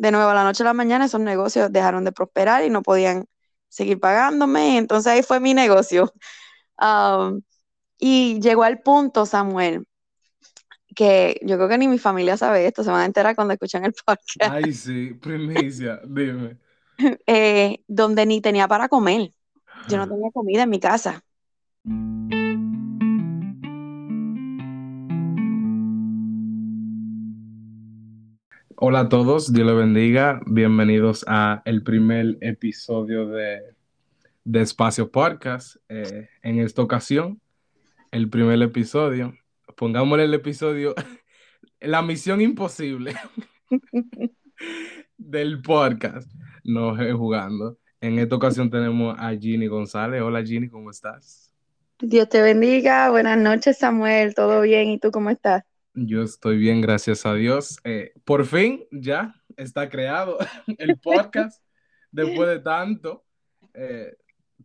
de nuevo a la noche a la mañana esos negocios dejaron de prosperar y no podían seguir pagándome, entonces ahí fue mi negocio. Um, y llegó al punto, Samuel, que yo creo que ni mi familia sabe esto, se van a enterar cuando escuchan el podcast. Ay, sí, primicia, dime. Eh, donde ni tenía para comer. Yo no tenía comida en mi casa. Hola a todos, Dios les bendiga. Bienvenidos a el primer episodio de, de Espacio Podcast. Eh, en esta ocasión, el primer episodio. Pongámosle el episodio La misión imposible del podcast. No jugando. En esta ocasión tenemos a Ginny González. Hola Ginny, ¿cómo estás? Dios te bendiga. Buenas noches, Samuel. ¿Todo bien? ¿Y tú cómo estás? Yo estoy bien, gracias a Dios. Eh, por fin ya está creado el podcast después de tanto. Eh,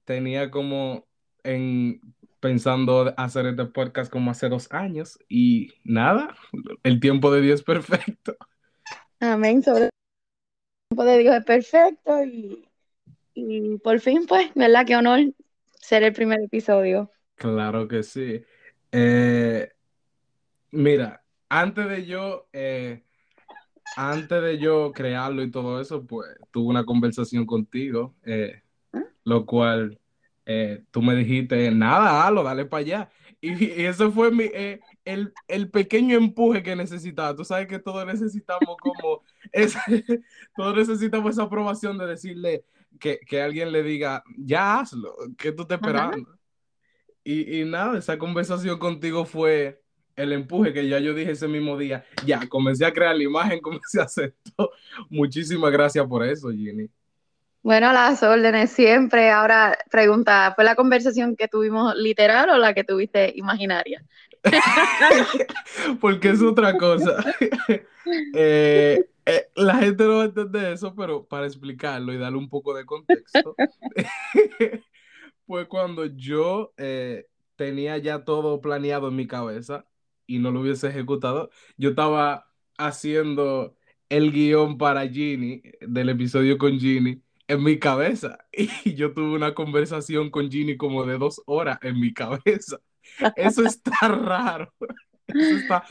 tenía como en pensando hacer este podcast como hace dos años y nada, el tiempo de Dios es perfecto. Amén. Sobre el tiempo de Dios es perfecto y, y por fin, pues, ¿verdad? Qué honor ser el primer episodio. Claro que sí. Eh, mira, antes de yo, eh, antes de yo crearlo y todo eso, pues tuve una conversación contigo, eh, lo cual eh, tú me dijiste, nada, halo, dale para allá. Y, y eso fue mi, eh, el, el, pequeño empuje que necesitaba. Tú sabes que todos necesitamos como, ese, todos necesitamos esa aprobación de decirle que, que, alguien le diga, ya hazlo, que tú estás esperando. Y, y, nada, esa conversación contigo fue el empuje que ya yo dije ese mismo día. Ya, comencé a crear la imagen, comencé a hacer todo. Muchísimas gracias por eso, Ginny. Bueno, las órdenes siempre. Ahora, pregunta, ¿fue la conversación que tuvimos literal o la que tuviste imaginaria? Porque es otra cosa. eh, eh, la gente no va a entender eso, pero para explicarlo y darle un poco de contexto, fue cuando yo eh, tenía ya todo planeado en mi cabeza y no lo hubiese ejecutado, yo estaba haciendo el guion para Ginny, del episodio con Ginny, en mi cabeza. Y yo tuve una conversación con Ginny como de dos horas en mi cabeza. Eso está raro. Eso está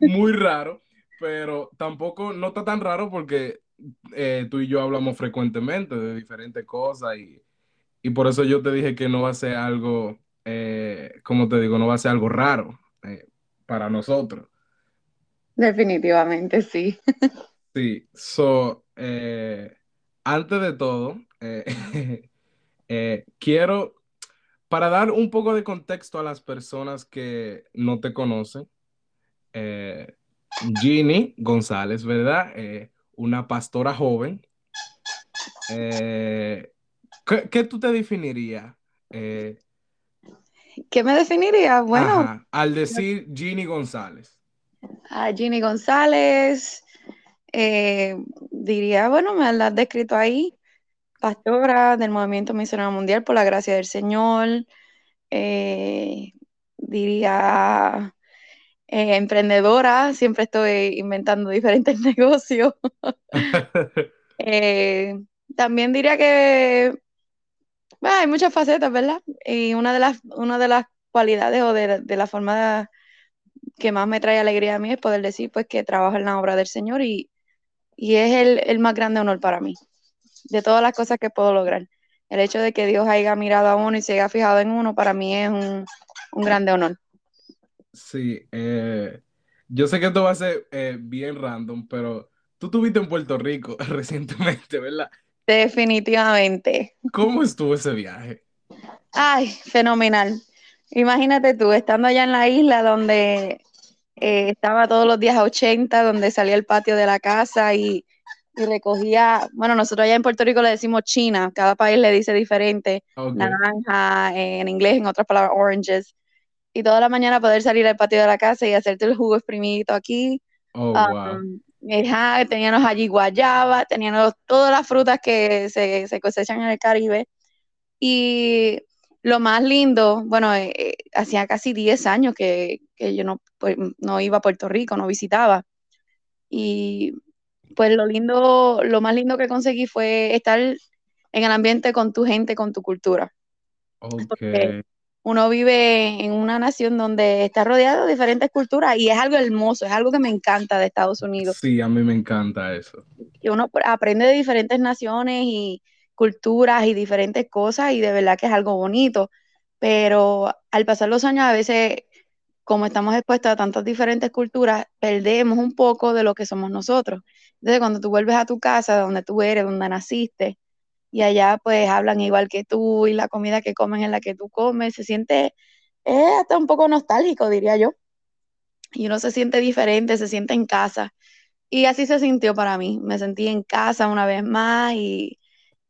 muy raro. Pero tampoco, no está tan raro porque eh, tú y yo hablamos frecuentemente de diferentes cosas y, y, por eso yo te dije que no va a ser algo, eh, como te digo, no va a ser algo raro para nosotros. Definitivamente, sí. Sí, so, eh, antes de todo, eh, eh, quiero, para dar un poco de contexto a las personas que no te conocen, Ginny González, ¿verdad? Una pastora joven. ¿qué, ¿qué, tú te definirías? ¿Qué me definiría? Bueno, ajá, al decir Ginny González. A Ginny González, eh, diría, bueno, me la has descrito ahí, pastora del Movimiento Misionero Mundial por la gracia del Señor, eh, diría eh, emprendedora, siempre estoy inventando diferentes negocios. Eh, también diría que bueno, hay muchas facetas, ¿verdad? Y una de las, una de las cualidades o de, de la forma que más me trae alegría a mí es poder decir pues que trabajo en la obra del Señor y, y es el, el, más grande honor para mí, de todas las cosas que puedo lograr. El hecho de que Dios haya mirado a uno y se haya fijado en uno, para mí es un, un grande honor. Sí, eh, yo sé que esto va a ser eh, bien random, pero tú estuviste en Puerto Rico recientemente, ¿verdad? Definitivamente. ¿Cómo estuvo ese viaje? Ay, fenomenal. Imagínate tú, estando allá en la isla donde eh, estaba todos los días a 80, donde salía el patio de la casa y, y, recogía, bueno, nosotros allá en Puerto Rico le decimos China, cada país le dice diferente, okay. naranja, en inglés, en otras palabras, oranges. Y toda la mañana poder salir al patio de la casa y hacerte el jugo exprimidito aquí. Oh, wow. Ja, teníamos allí guayaba, teníamos todas las frutas que se, se cosechan en el Caribe. Y lo más lindo, bueno, eh, hacía casi 10 años que, que yo no, pues, no, iba a Puerto Rico, no visitaba. Y pues lo lindo, lo más lindo que conseguí fue estar en el ambiente con tu gente, con tu cultura. Ok. Uno vive en una nación donde está rodeado de diferentes culturas y es algo hermoso, es algo que me encanta de Estados Unidos. Sí, a mí me encanta eso. Que uno aprende de diferentes naciones y culturas y diferentes cosas y de verdad que es algo bonito, pero al pasar los años a veces, como estamos expuestos a tantas diferentes culturas, perdemos un poco de lo que somos nosotros. Entonces, cuando tú vuelves a tu casa, donde tú eres, donde naciste, y allá pues hablan igual que tú y la comida que comen es la que tú comes, se siente, es hasta un poco nostálgico, diría yo. Y uno se siente diferente, se siente en casa. Y así se sintió para mí. Me sentí en casa una vez más y,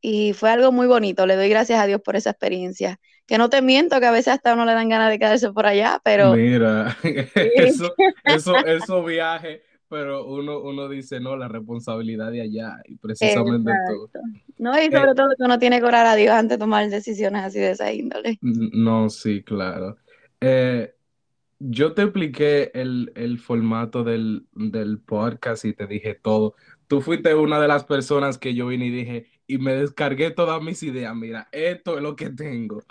y fue algo muy bonito. Le doy gracias a Dios por esa experiencia. Que no te miento que a veces hasta uno le dan ganas de quedarse por allá, pero... Mira, eso, eso, eso viaje pero uno, uno dice, no, la responsabilidad de allá y precisamente tú. No, y sobre eh, todo que uno tiene que orar a Dios antes de tomar decisiones así de esa índole. No, sí, claro. Eh, yo te expliqué el, el formato del, del, podcast y te dije todo. Tú fuiste una de las personas que yo vine y dije, y me descargué todas mis ideas, mira, esto es lo que tengo.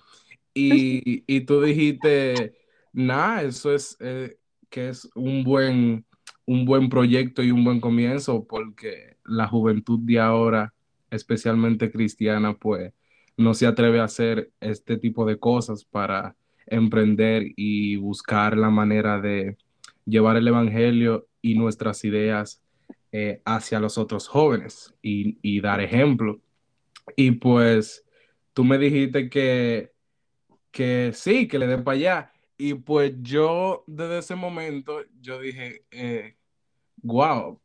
Y, y tú dijiste, nada, eso es eh, que es un buen un buen proyecto y un buen comienzo porque la juventud de ahora, especialmente cristiana, pues no se atreve a hacer este tipo de cosas para emprender y buscar la manera de llevar el Evangelio y nuestras ideas eh, hacia los otros jóvenes y, dar ejemplo. Y pues tú me dijiste que, que sí, que le den para allá. Y pues yo desde ese momento, yo dije, eh, wow,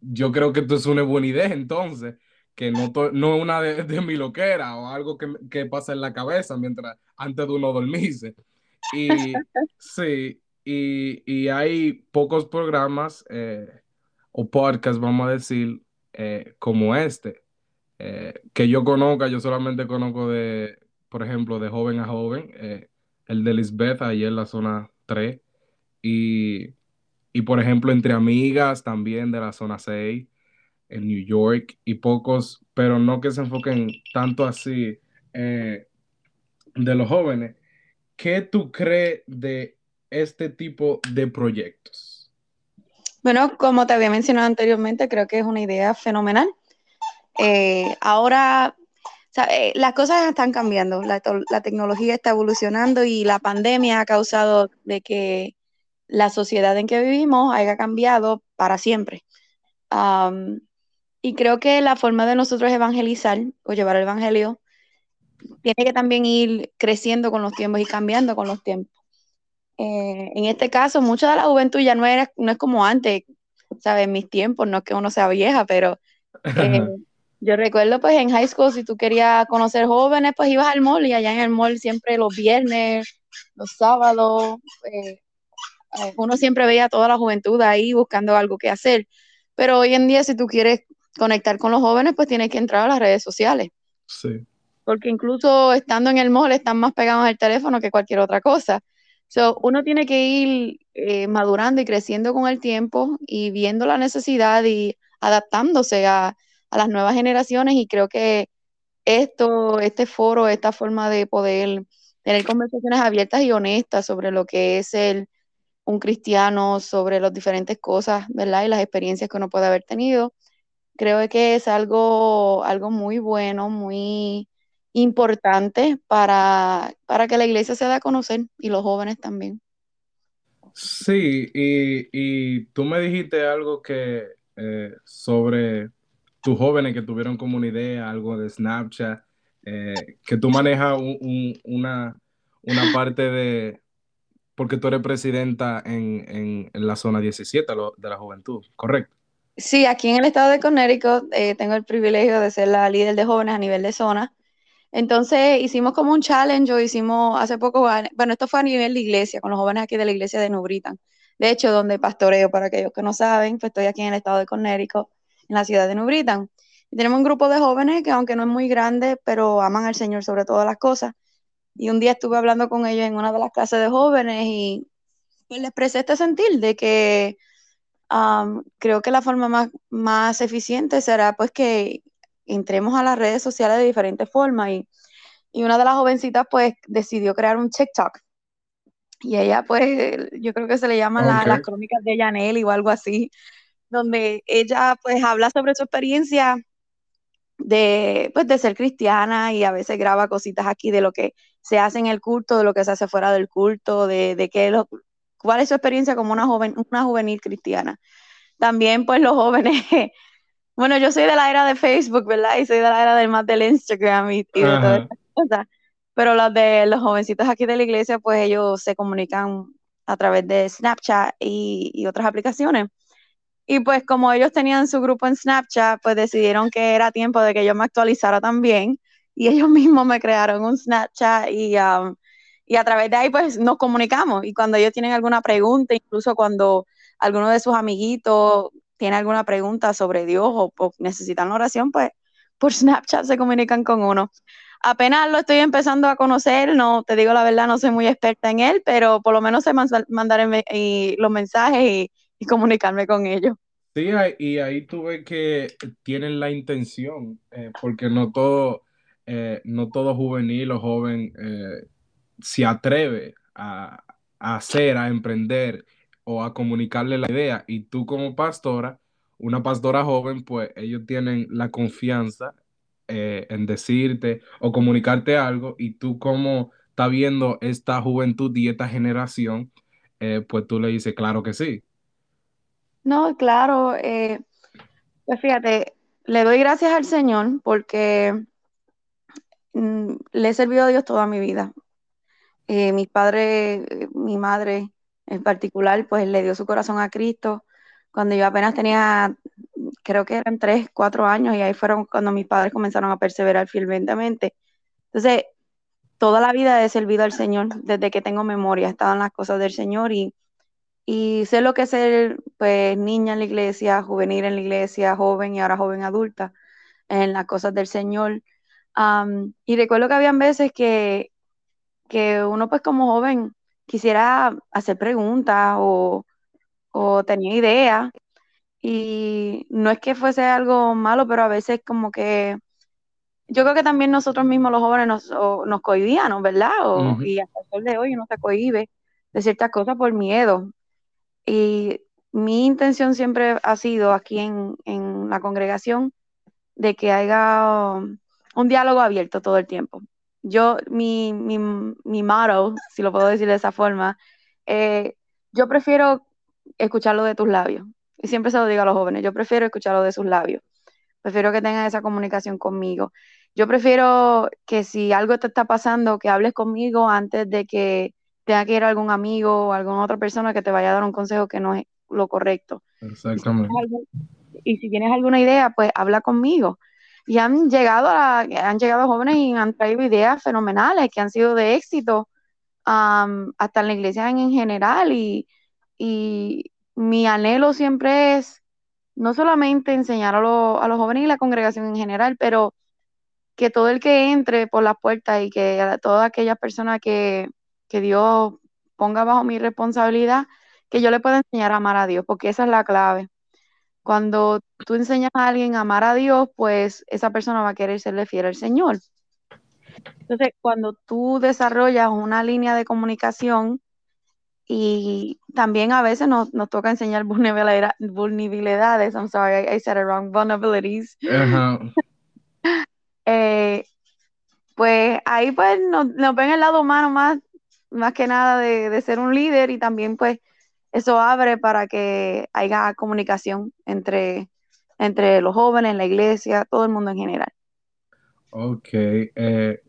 yo creo que esto es una buena idea entonces, que no, no es una de, de, mi loquera o algo que, que, pasa en la cabeza mientras antes de uno dormirse. Y sí, y, y hay pocos programas eh, o podcasts, vamos a decir, eh, como este, eh, que yo conozca, yo solamente conozco de, por ejemplo, de joven a joven, eh, el de Lisbeth, ahí en la zona 3, y y por ejemplo, entre amigas también de la zona 6, en New York, y pocos, pero no que se enfoquen tanto así eh, de los jóvenes. ¿Qué tú crees de este tipo de proyectos? Bueno, como te había mencionado anteriormente, creo que es una idea fenomenal. Eh, ahora, eh, las cosas están cambiando, la, la, tecnología está evolucionando y la pandemia ha causado de que la sociedad en que vivimos haya cambiado para siempre. y creo que la forma de nosotros evangelizar o llevar el evangelio tiene que también ir creciendo con los tiempos y cambiando con los tiempos. Eh, en este caso, mucha de la juventud ya no, era, no es como antes, ¿sabes? En mis tiempos, no es que uno sea vieja, pero eh, yo recuerdo pues en high school, si tú querías conocer jóvenes, pues ibas al mall y allá en el mall siempre los viernes, los sábados, eh, eh, uno siempre veía a toda la juventud ahí buscando algo que hacer, pero hoy en día si tú quieres conectar con los jóvenes, pues tienes que entrar a las redes sociales. Sí. Porque incluso estando en el mall están más pegados al teléfono que cualquier otra cosa. So, uno tiene que ir eh, madurando y creciendo con el tiempo y viendo la necesidad y adaptándose a, a, las nuevas generaciones y creo que esto, este foro, esta forma de poder tener conversaciones abiertas y honestas sobre lo que es el, un cristiano sobre las diferentes cosas, ¿verdad? Y las experiencias que uno puede haber tenido. Creo que es algo, algo muy bueno, muy importante para, para que la iglesia se dé a conocer y los jóvenes también. Sí, y, y tú me dijiste algo que eh, sobre tus jóvenes que tuvieron como una idea, algo de Snapchat, eh, que tú manejas una, una parte de, porque tú eres presidenta en, la zona 17 de la juventud, ¿correcto? Sí, aquí en el estado de Connecticut eh, tengo el privilegio de ser la líder de jóvenes a nivel de zona. Entonces hicimos como un challenge, o hicimos hace poco, bueno, esto fue a nivel de iglesia, con los jóvenes aquí de la iglesia de Nubritan. De hecho, donde pastoreo, para aquellos que no saben, pues estoy aquí en el estado de Connecticut, en la ciudad de Nubritan. Y tenemos un grupo de jóvenes que aunque no es muy grande, pero aman al Señor sobre todas las cosas. Y un día estuve hablando con ellos en una de las clases de jóvenes y pues les expresé este sentir de que um, creo que la forma más, más eficiente será pues que entremos a las redes sociales de diferentes formas y, y una de las jovencitas pues decidió crear un TikTok y ella pues yo creo que se le llaman la- Ok. las crónicas de Yaneli o algo así, donde ella pues habla sobre su experiencia de, pues, de ser cristiana y a veces graba cositas aquí de lo que se hace en el culto, de lo que se hace fuera del culto, de, de qué lo- cuál es su experiencia como una joven, una juvenil cristiana. También pues los jóvenes, bueno, yo soy de la era de Facebook, ¿verdad? Y soy de la era del más del Instagram y, y de todas cosas. Pero los de los jovencitos aquí de la iglesia, pues ellos se comunican a través de Snapchat y, y otras aplicaciones. Y pues como ellos tenían su grupo en Snapchat, pues decidieron que era tiempo de que yo me actualizara también. Y ellos mismos me crearon un Snapchat y, um, y a través de ahí pues nos comunicamos. Y cuando ellos tienen alguna pregunta, incluso cuando alguno de sus amiguitos tiene alguna pregunta sobre Dios o, o necesitan oración, pues por Snapchat se comunican con uno. Apenas lo estoy empezando a conocer, no te digo la verdad, no soy muy experta en él, pero por lo menos sé manda- mandar los mensajes y, comunicarme con ellos. Sí, y ahí tú ves que tienen la intención, eh, porque no todo, eh, no todo juvenil o joven eh, se atreve a, hacer, a emprender o a comunicarle la idea. Y tú como pastora, una pastora joven, pues ellos tienen la confianza eh, en decirte o comunicarte algo y tú como estás viendo esta juventud y esta generación, eh, pues tú le dices, claro que sí. No, claro, eh, pues fíjate, le doy gracias al Señor porque le he servido a Dios toda mi vida. Eh, mis padres, mi madre en particular, pues le dio su corazón a Cristo cuando yo apenas tenía, creo que eran tres, cuatro años, y ahí fueron cuando mis padres comenzaron a perseverar fielmente. Entonces, toda la vida he servido al Señor, desde que tengo memoria, he estado en las cosas del Señor y, y sé lo que es ser, pues, niña en la iglesia, juvenil en la iglesia, joven y ahora joven adulta, en las cosas del Señor. Am, y recuerdo que habían veces que que uno pues como joven quisiera hacer preguntas o, o tenía ideas y no es que fuese algo malo, pero a veces como que yo creo que también nosotros mismos los jóvenes nos, o- nos cohibíamos, ¿verdad? O, y hasta el sol de hoy uno se cohíbe de ciertas cosas por miedo. Y mi intención siempre ha sido aquí en, en la congregación de que haya um, un diálogo abierto todo el tiempo. Yo, mi, mi, mi motto, si lo puedo decir de esa forma, eh, yo prefiero escucharlo de tus labios. Y siempre se lo digo a los jóvenes, yo prefiero escucharlo de sus labios. Prefiero que tengan esa comunicación conmigo. Yo prefiero que si algo te está pasando, que hables conmigo antes de que tenga que ir algún amigo o alguna otra persona que te vaya a dar un consejo que no es lo correcto. Exactamente. y si tienes alguna idea, pues habla conmigo. Y han llegado a, han llegado jóvenes y han traído ideas fenomenales que han sido de éxito, hasta en la iglesia en, en general. Y, mi anhelo siempre es no solamente enseñar a, lo- a los jóvenes y la congregación en general, pero que todo el que entre por las puertas y que a todas aquellas personas que, que Dios ponga bajo mi responsabilidad, que yo le pueda enseñar a amar a Dios, porque esa es la clave. Cuando tú enseñas a alguien a amar a Dios, pues esa persona va a querer serle fiel al Señor. Entonces, cuando tú desarrollas una línea de comunicación y también a veces nos, nos toca enseñar vulnerabilidad- vulnerabilidades, I'm sorry, I, I said it wrong, vulnerabilities, eh, pues ahí pues nos, nos ven el lado humano más, más que nada de, de ser un líder y también pues eso abre para que haya comunicación entre, entre los jóvenes, la iglesia, todo el mundo en general. Ok. eh,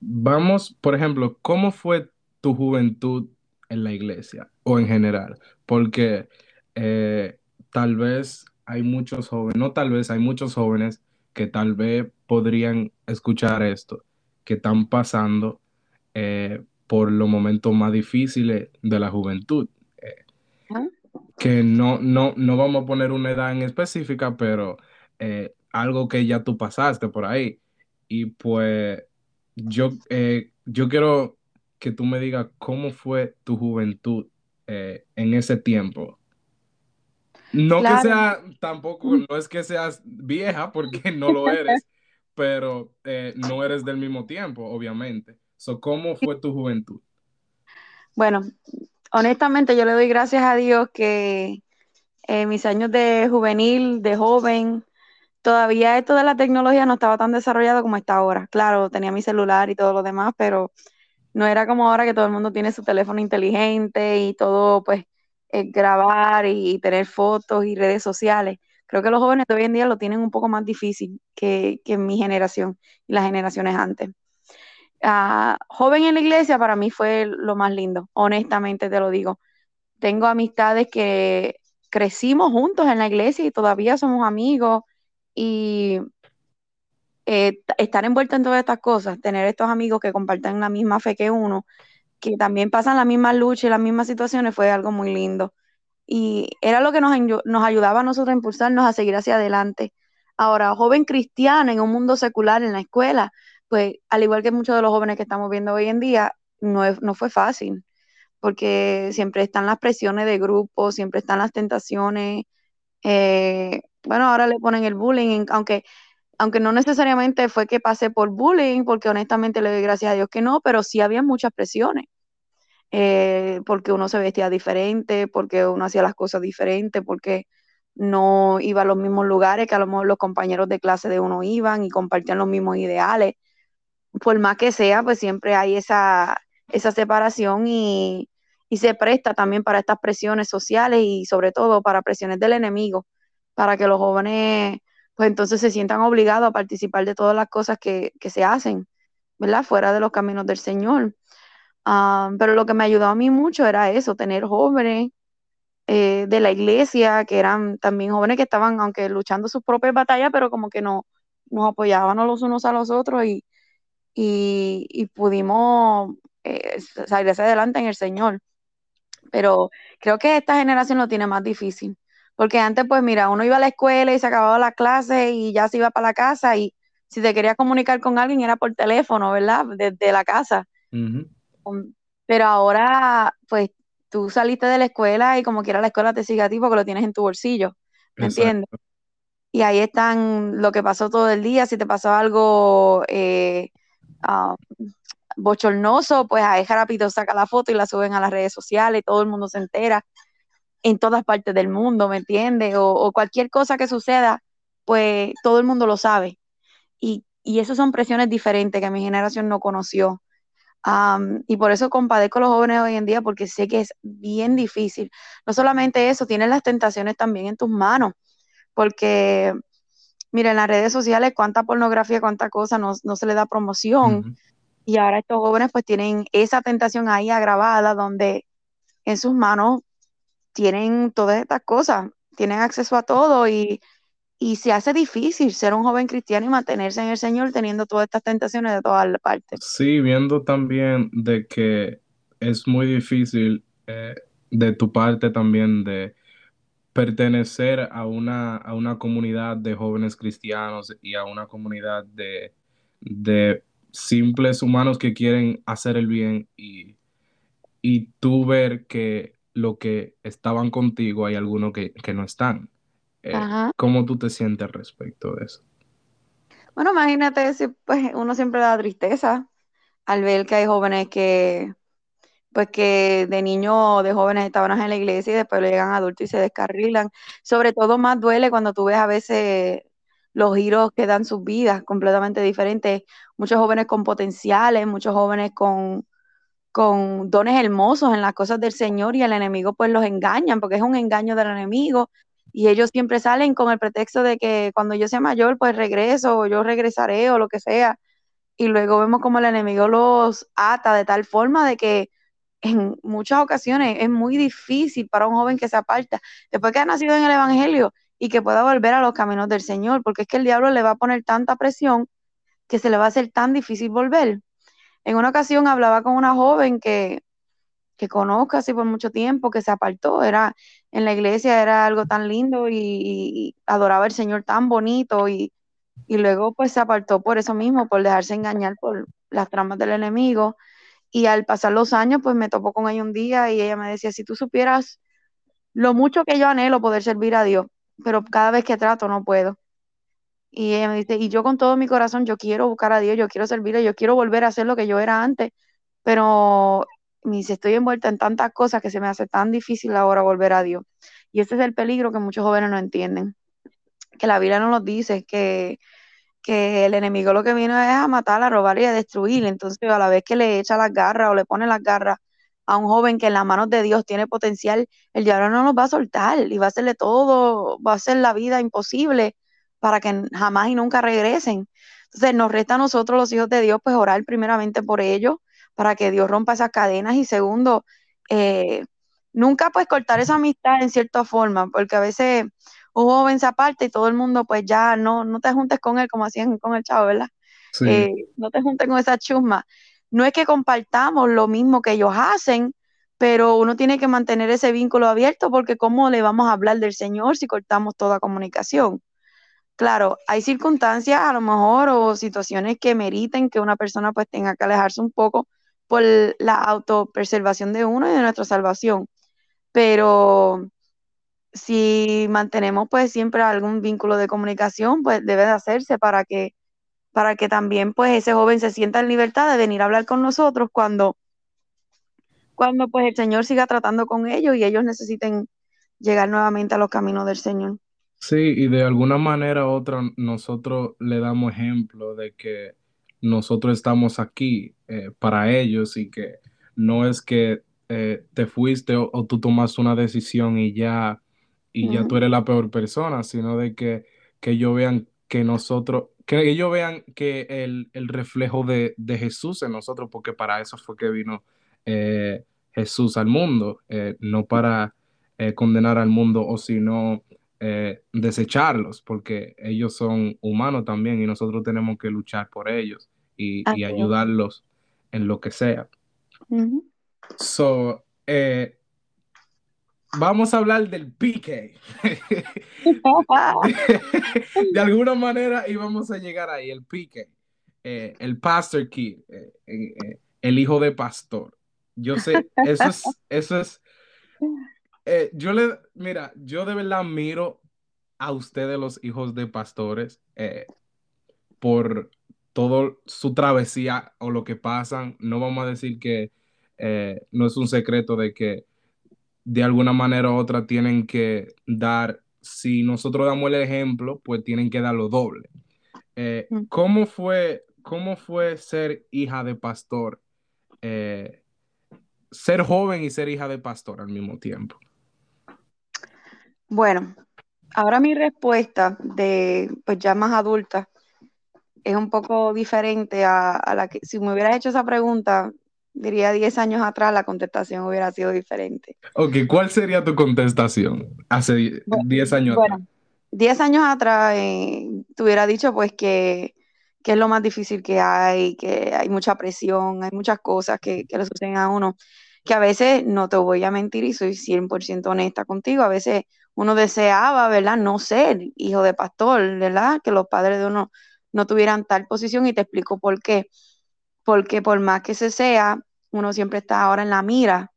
vamos, por ejemplo, ¿cómo fue tu juventud en la iglesia o en general? Porque eh, tal vez hay muchos jóvenes, no tal vez, hay muchos jóvenes que tal vez podrían escuchar esto, que están pasando eh, por los momentos más difíciles de la juventud. Que no, no, no vamos a poner una edad en específica, pero eh, algo que ya tú pasaste por ahí. Y pues yo, eh, yo quiero que tú me digas cómo fue tu juventud eh, en ese tiempo. No que sea tampoco, no es que seas vieja, porque no lo eres, pero no eres del mismo tiempo, obviamente. So, ¿Cómo fue tu juventud? Bueno, honestamente yo le doy gracias a Dios que en mis años de juvenil, de joven, todavía esto de la tecnología no estaba tan desarrollado como está ahora. Claro, tenía mi celular y todo lo demás, pero no era como ahora que todo el mundo tiene su teléfono inteligente y todo, pues, eh, grabar y tener fotos y redes sociales. Creo que los jóvenes de hoy en día lo tienen un poco más difícil que, que mi generación y las generaciones antes. Ah, joven en la iglesia para mí fue lo más lindo, honestamente te lo digo. Tengo amistades que crecimos juntos en la iglesia y todavía somos amigos y eh, estar envuelto en todas estas cosas, tener estos amigos que comparten la misma fe que uno, que también pasan las mismas luchas y las mismas situaciones, fue algo muy lindo. Y era lo que nos, ayudaba a nosotros a impulsarnos a seguir hacia adelante. Ahora, joven cristiano en un mundo secular en la escuela, pues al igual que muchos de los jóvenes que estamos viendo hoy en día, no, es, no fue fácil, porque siempre están las presiones de grupo, siempre están las tentaciones. Eh, bueno, ahora le ponen el bullying, aunque, aunque no necesariamente fue que pasé por bullying, porque honestamente le doy gracias a Dios que no, pero sí había muchas presiones. Eh, porque uno se vestía diferente, porque uno hacía las cosas diferentes, porque no iba a los mismos lugares que a lo mejor los compañeros de clase de uno iban y compartían los mismos ideales. Por más que sea, pues siempre hay esa, esa separación y, y se presta también para estas presiones sociales y sobre todo para presiones del enemigo, para que los jóvenes pues entonces se sientan obligados a participar de todas las cosas que, que se hacen, ¿verdad? Fuera de los caminos del Señor. Um, pero lo que me ayudó a mí mucho era eso, tener jóvenes eh, de la iglesia, que eran también jóvenes que estaban, aunque luchando sus propias batallas, pero como que no, nos apoyaban los unos a los otros y, y, y pudimos eh, salir hacia adelante en el Señor. Pero creo que esta generación lo tiene más difícil, porque antes, pues mira, uno iba a la escuela y se acababa la clase y ya se iba para la casa y si te quería comunicar con alguien era por teléfono, ¿verdad? Desde la casa. Uh -huh. Pero ahora, pues, tú saliste de la escuela y como quiera la escuela te sigue a ti porque lo tienes en tu bolsillo, ¿me Exacto. entiendes? Y ahí están lo que pasó todo el día, si te pasó algo eh, uh, bochornoso, pues ahí rápido saca la foto y la suben a las redes sociales, todo el mundo se entera en todas partes del mundo, ¿me entiendes? O, cualquier cosa que suceda, pues todo el mundo lo sabe. Y, y eso son presiones diferentes que mi generación no conoció. Y por eso compadezco a los jóvenes hoy en día, porque sé que es bien difícil. No solamente eso, tienes las tentaciones también en tus manos, porque, mira, en las redes sociales, cuánta pornografía, cuánta cosa no, no se le da promoción. Uh -huh. Y ahora estos jóvenes pues tienen esa tentación ahí agravada, donde en sus manos tienen todas estas cosas, tienen acceso a todo y, y se hace difícil ser un joven cristiano y mantenerse en el Señor teniendo todas estas tentaciones de todas partes. Sí, viendo también de que es muy difícil eh, de tu parte también de pertenecer a una, a una comunidad de jóvenes cristianos y a una comunidad de, de simples humanos que quieren hacer el bien y, y tú ver que lo que estaban contigo hay algunos que, que no están. Eh, ¿Cómo tú te sientes respecto de eso? Bueno, imagínate, si, pues uno siempre da tristeza al ver que hay jóvenes que, pues que de niños o de jóvenes estaban en la iglesia y después llegan adultos y se descarrilan. Sobre todo más duele cuando tú ves a veces los giros que dan sus vidas completamente diferentes. Muchos jóvenes con potenciales, muchos jóvenes con, con dones hermosos en las cosas del Señor y el enemigo pues los engañan porque es un engaño del enemigo y ellos siempre salen con el pretexto de que cuando yo sea mayor, pues regreso, o yo regresaré, o lo que sea. Y luego vemos como el enemigo los ata de tal forma de que en muchas ocasiones es muy difícil para un joven que se aparta, después que ha nacido en el Evangelio y que pueda volver a los caminos del Señor, porque es que el diablo le va a poner tanta presión que se le va a hacer tan difícil volver. En una ocasión hablaba con una joven que, que conozco así por mucho tiempo, que se apartó, era en la iglesia era algo tan lindo y, adoraba al Señor tan bonito y, y, luego pues se apartó por eso mismo, por dejarse engañar por las tramas del enemigo y al pasar los años pues me topó con ella un día y ella me decía, si tú supieras lo mucho que yo anhelo poder servir a Dios, pero cada vez que trato no puedo. Y ella me dice, y yo con todo mi corazón, yo quiero buscar a Dios, yo quiero servirle, yo quiero volver a hacer lo que yo era antes, pero me dice, estoy envuelta en tantas cosas que se me hace tan difícil ahora volver a Dios. Y ese es el peligro que muchos jóvenes no entienden, que la Biblia no nos dice, que, que el enemigo lo que vino es a matar, a robar y a destruir. Entonces, a la vez que le echa las garras o le pone las garras a un joven que en las manos de Dios tiene potencial, el diablo no los va a soltar y va a hacerle todo, va a hacer la vida imposible para que jamás y nunca regresen. Entonces nos resta a nosotros los hijos de Dios pues orar primeramente por ellos, para que Dios rompa esas cadenas y segundo, eh, nunca pues cortar esa amistad en cierta forma, porque a veces un joven se aparta y todo el mundo pues ya no, no te juntes con él como hacían con el chavo, ¿verdad? Eh, no te juntes con esa chusma no es que compartamos lo mismo que ellos hacen, pero uno tiene que mantener ese vínculo abierto porque ¿cómo le vamos a hablar del Señor si cortamos toda comunicación? Claro, hay circunstancias a lo mejor o situaciones que meriten que una persona pues tenga que alejarse un poco por la autopreservación de uno y de nuestra salvación, pero si mantenemos pues siempre algún vínculo de comunicación, pues debe de hacerse para que para que también pues ese joven se sienta en libertad de venir a hablar con nosotros cuando, cuando pues el Señor siga tratando con ellos y ellos necesiten llegar nuevamente a los caminos del Señor. Sí, y de alguna manera u otra nosotros le damos ejemplo de que nosotros estamos aquí eh, para ellos y que no es que eh, te fuiste o, tú tomas una decisión y ya, y ya tú eres la peor persona, sino de que, que ellos vean que nosotros, que ellos vean que el, reflejo de, Jesús en nosotros, porque para eso fue que vino eh, Jesús al mundo, eh, no para eh, condenar al mundo o sino desecharlos, porque ellos son humanos también y nosotros tenemos que luchar por ellos y, ayudarlos en lo que sea. So, vamos a hablar del PK. de, alguna manera íbamos a llegar ahí, el PK. Eh, el Pastor Kid, eh, eh, el hijo de pastor. Yo sé, eso es, eso es, yo le, mira, yo de verdad miro a ustedes los hijos de pastores por todo su travesía o lo que pasan. No vamos a decir que no es un secreto de que de alguna manera u otra tienen que dar, si nosotros damos el ejemplo, pues tienen que dar lo doble. Eh, ¿cómo, fue, ¿Cómo fue ser hija de pastor? Eh, ser joven y ser hija de pastor al mismo tiempo. Bueno, ahora mi respuesta de pues ya más adulta es un poco diferente a, a la que si me hubieras hecho esa pregunta diría 10 años atrás, la contestación hubiera sido diferente. Ok, ¿cuál sería tu contestación hace 10 años bueno, atrás? 10 años atrás eh, te hubiera dicho pues que, que, es lo más difícil que hay, que hay mucha presión, hay muchas cosas que, que le suceden a uno, que a veces, no te voy a mentir y soy 100% honesta contigo, a veces uno deseaba, ¿verdad? No ser hijo de pastor, ¿verdad? Que los padres de uno no tuvieran tal posición y te explico por qué porque por más que se sea, uno siempre está ahora en la mira,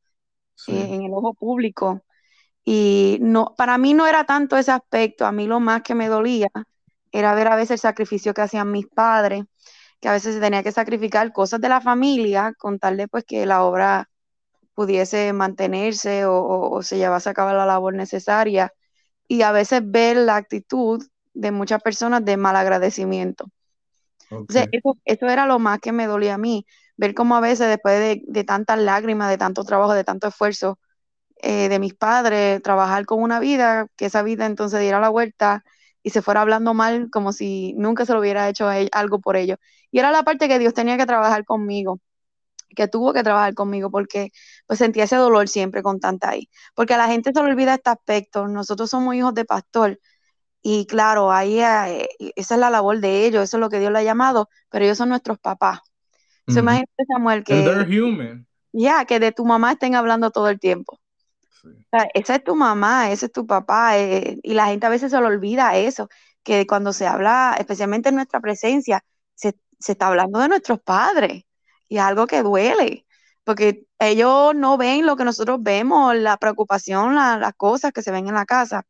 eh, en el ojo público. Y no, para mí no era tanto ese aspecto, a mí lo más que me dolía era ver a veces el sacrificio que hacían mis padres, que a veces se tenía que sacrificar cosas de la familia con tal de pues que la obra pudiese mantenerse o, se llevase a cabo la labor necesaria. Y a veces ver la actitud de muchas personas de mal agradecimiento eso, era lo más que me dolía a mí, ver cómo a veces después de, tantas lágrimas, de tanto trabajo, de tanto esfuerzo eh, de mis padres, trabajar con una vida, que esa vida entonces diera la vuelta y se fuera hablando mal como si nunca se lo hubiera hecho algo por ellos. Y era la parte que Dios tenía que trabajar conmigo, que tuvo que trabajar conmigo, porque pues sentía ese dolor siempre con tanta ahí. Porque a la gente se le olvida este aspecto. Nosotros somos hijos de pastor, y claro, ahí eh, esa es la labor de ellos, eso es lo que Dios le ha llamado, pero ellos son nuestros papás. So, imagínate, Samuel, que, ya, que de tu mamá estén hablando todo el tiempo. esa es tu mamá, ese es tu papá, eh, y la gente a veces se le olvida eso, que cuando se habla, especialmente en nuestra presencia, se, se está hablando de nuestros padres, y es algo que duele porque ellos no ven lo que nosotros vemos, la preocupación, las cosas que se ven en la casa.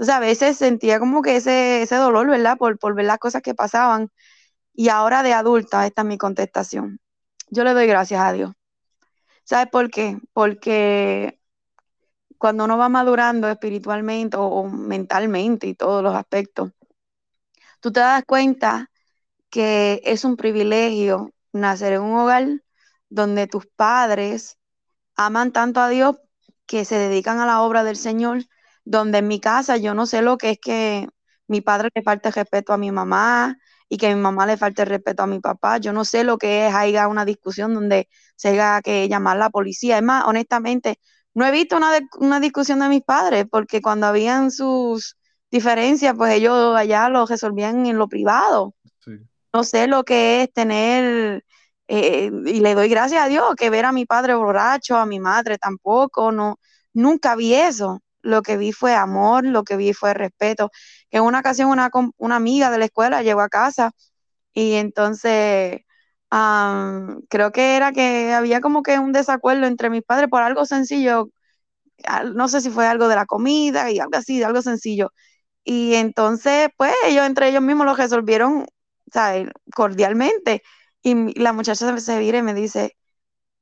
Entonces a veces sentía como que ese, ese dolor, ¿verdad? Por, por ver las cosas que pasaban. Y ahora de adulta, esta es mi contestación. Yo le doy gracias a Dios. ¿Sabes por qué? Porque cuando uno va madurando espiritualmente o, mentalmente y todos los aspectos, tú te das cuenta que es un privilegio nacer en un hogar donde tus padres aman tanto a Dios que se dedican a la obra del Señor, donde en mi casa yo no sé lo que es que mi padre le falte respeto a mi mamá y que mi mamá le falte respeto a mi papá, yo no sé lo que es haya una discusión donde se haya que llamar a la policía. Es más, honestamente, no he visto una, una discusión de mis padres porque cuando habían sus diferencias, pues ellos allá lo resolvían en lo privado. No sé lo que es tener eh, y le doy gracias a Dios que ver a mi padre borracho, a mi madre tampoco, no, nunca vi eso. Lo que vi fue amor, lo que vi fue respeto. En una ocasión una, una amiga de la escuela llegó a casa y entonces creo que era que había como que un desacuerdo entre mis padres por algo sencillo, no sé si fue algo de la comida y algo así, algo sencillo. Y entonces, pues ellos entre ellos mismos lo resolvieron, ¿sabes? Cordialmente. Y la muchacha se vira y me dice,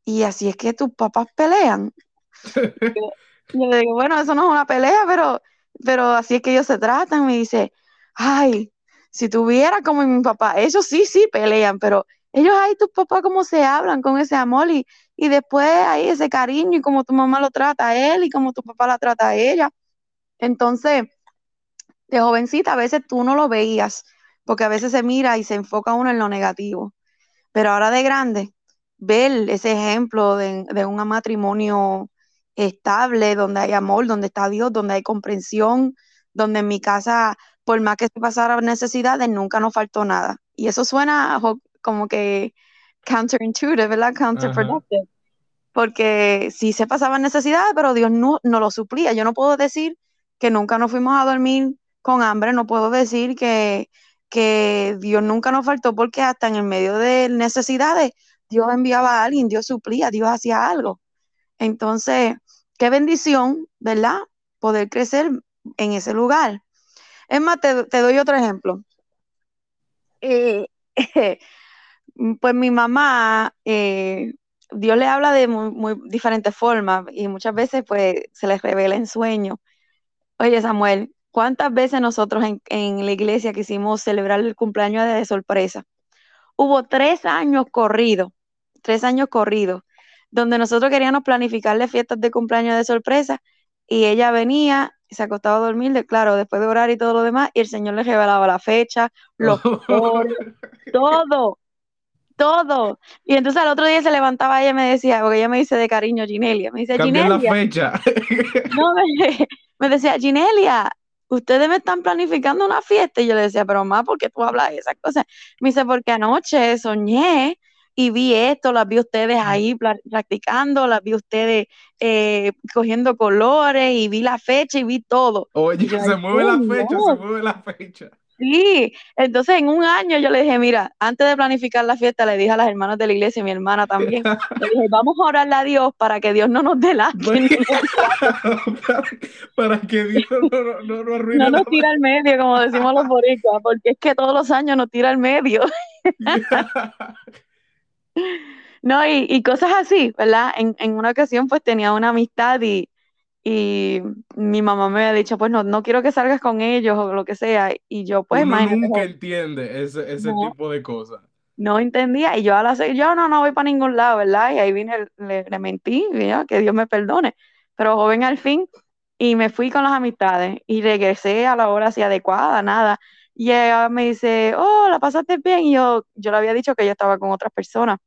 y así es que tus papás pelean. yo, le digo, bueno, eso no es una pelea, pero, pero así es que ellos se tratan. Me dice, ay, si tuviera como mi papá, ellos sí, sí pelean, pero ellos ahí, tus papás, cómo se hablan con ese amor y, y después ahí ese cariño y cómo tu mamá lo trata a él y cómo tu papá la trata a ella. Entonces, de jovencita a veces tú no lo veías, porque a veces se mira y se enfoca uno en lo negativo. Pero ahora de grande, ver ese ejemplo de, un matrimonio estable, donde hay amor, donde está Dios, donde hay comprensión, donde en mi casa, por más que se pasara necesidades, nunca nos faltó nada. Y eso suena como que counterintuitive, ¿verdad? Counterproductive. Porque sí se pasaban necesidades, pero Dios no, no lo suplía. Yo no puedo decir que nunca nos fuimos a dormir con hambre, no puedo decir que, que Dios nunca nos faltó porque hasta en el medio de necesidades Dios enviaba a alguien, Dios suplía, Dios hacía algo. Entonces, qué bendición, ¿verdad? Poder crecer en ese lugar. Es más, te, doy otro ejemplo. Eh, pues mi mamá, eh, Dios le habla de muy, diferentes formas y muchas veces pues se les revela en sueños. Oye, Samuel, ¿cuántas veces nosotros en, la iglesia quisimos celebrar el cumpleaños de sorpresa? Hubo tres años corridos, tres años corridos, donde nosotros queríamos planificarle fiestas de cumpleaños de sorpresa y ella venía se acostaba a dormir, claro, después de orar y todo lo demás, y el Señor le revelaba la fecha, los colores, todo todo. Y entonces al otro día se levantaba ella y me decía, porque ella me dice de cariño Ginelia, me dice Ginelia. la fecha. no, me, decía, Ginelia, ustedes me están planificando una fiesta. Y yo le decía, pero mamá, ¿por qué tú hablas de esas cosas? Me dice, porque anoche soñé y vi esto, las vi ustedes ahí practicando, las vi ustedes eh, cogiendo colores y vi la fecha y vi todo. Oye, se mueve la fecha, se mueve la fecha. Sí, entonces en un año yo le dije, mira, antes de planificar la fiesta, le dije a las hermanas de la iglesia y mi hermana también, le dije, vamos a orarle a Dios para que Dios no nos dé la para, que Dios no, no, no arruine. No nos tira al medio, como decimos los boricuas, porque es que todos los años nos tira al medio. no, y, y, cosas así, ¿verdad? En, en una ocasión pues tenía una amistad y y mi mamá me había dicho, pues no, no quiero que salgas con ellos o lo que sea. Y yo, pues, Uno nunca entiende ese, ese tipo de cosas. No entendía. Y yo a la yo no, no voy para ningún lado, ¿verdad? Y ahí vine, le, le mentí, que Dios me perdone. Pero joven al fin, y me fui con las amistades y regresé a la hora así adecuada, nada. Y ella me dice, oh, ¿la pasaste bien? Y yo, yo le había dicho que yo estaba con otras personas.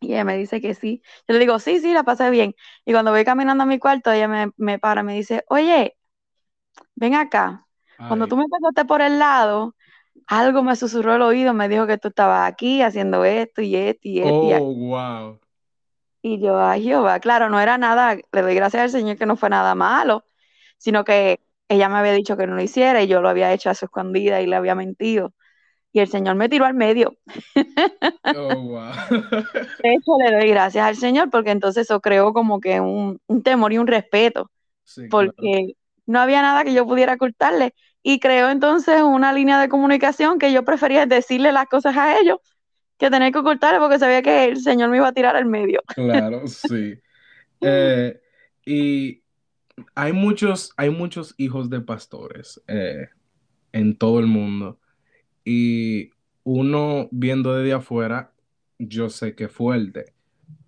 Y ella me dice que sí. Yo le digo, sí, sí, la pasé bien. Y cuando voy caminando a mi cuarto, ella me, me para, me dice, oye, ven acá. Cuando tú me pasaste por el lado, algo me susurró el oído, me dijo que tú estabas aquí haciendo esto y esto y esto. Oh, y wow. Y yo, ay Jehová, claro, no era nada, le doy gracias al Señor que no fue nada malo, sino que ella me había dicho que no lo hiciera y yo lo había hecho a su escondida y le había mentido. y el Señor me tiró al medio. Oh, wow. De hecho, le doy gracias al Señor porque entonces eso creó como que un, un temor y un respeto, Sí, claro. porque no había nada que yo pudiera ocultarle. Y creó entonces una línea de comunicación que yo prefería decirle las cosas a ellos que tener que ocultarle porque sabía que el Señor me iba a tirar al medio. Claro, sí. Eh, y hay muchos, hay muchos hijos de pastores eh, en todo el mundo. Y uno viendo desde afuera, yo sé que fuerte.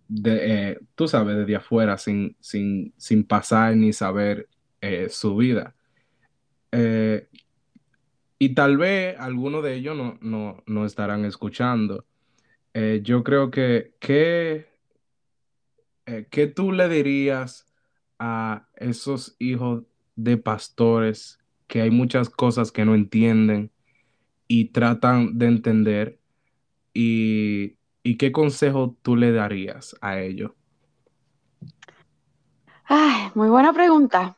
De, eh, tú sabes, desde afuera, sin, sin, sin pasar ni saber eh, su vida. Y tal vez algunos de ellos no, no, no estarán escuchando. Yo creo que, que eh, ¿qué tú le dirías a esos hijos de pastores que hay muchas cosas que no entienden y tratan de entender? ¿Y, y qué consejo tú le darías a ellos? Muy buena pregunta.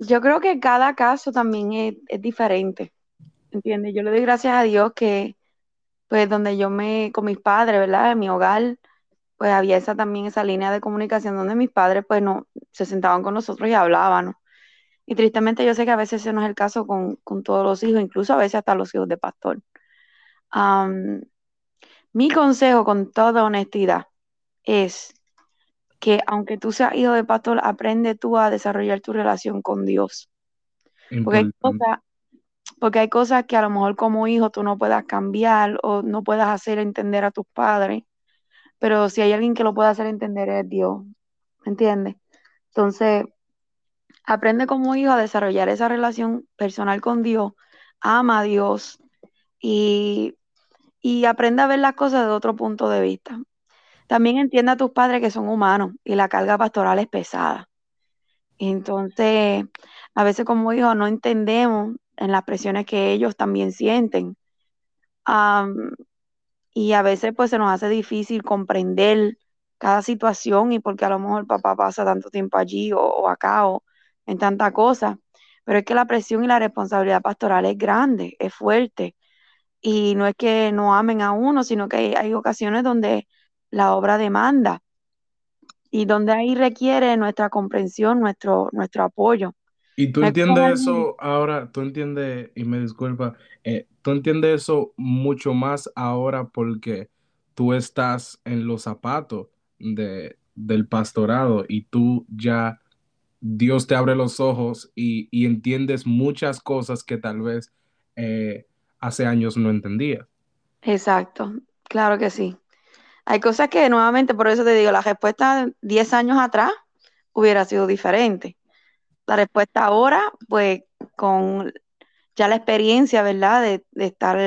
Yo creo que cada caso también es, es diferente, ¿entiendes? Yo le doy gracias a Dios que, pues, donde yo me, con mis padres, ¿verdad? En mi hogar, pues había esa también, esa línea de comunicación donde mis padres, pues, no, se sentaban con nosotros y hablaban, ¿no? Y tristemente yo sé que a veces ese no es el caso con, con todos los hijos, incluso a veces hasta los hijos de pastor. Mi consejo, con toda honestidad, es que aunque tú seas hijo de pastor, aprende tú a desarrollar tu relación con Dios. Porque hay cosas, porque hay cosas que a lo mejor como hijo tú no puedas cambiar o no puedas hacer entender a tus padres, pero si hay alguien que lo puede hacer entender es Dios, ¿me entiendes? Entonces, aprende como hijo a desarrollar esa relación personal con Dios, ama a Dios y, y aprende a ver las cosas de otro punto de vista. También entienda a tus padres que son humanos y la carga pastoral es pesada. Entonces, a veces como hijos no entendemos en las presiones que ellos también sienten. Y a veces pues se nos hace difícil comprender cada situación y porque a lo mejor el papá pasa tanto tiempo allí o, acá o en tanta cosa. Pero es que la presión y la responsabilidad pastoral es grande, es fuerte. Y no es que no amen a uno, sino que hay, hay ocasiones donde la obra demanda y donde ahí requiere nuestra comprensión, nuestro, nuestro apoyo. Y tú entiendes eso ahora, tú entiendes, y me disculpa, eh, tú entiendes eso mucho más ahora porque tú estás en los zapatos de, del pastorado y tú ya, Dios te abre los ojos y, y entiendes muchas cosas que tal vez eh, hace años no entendías. Exacto, claro que sí. Hay cosas que nuevamente, por eso te digo, la respuesta 10 años atrás hubiera sido diferente. La respuesta ahora, pues con ya la experiencia, ¿verdad? De, estar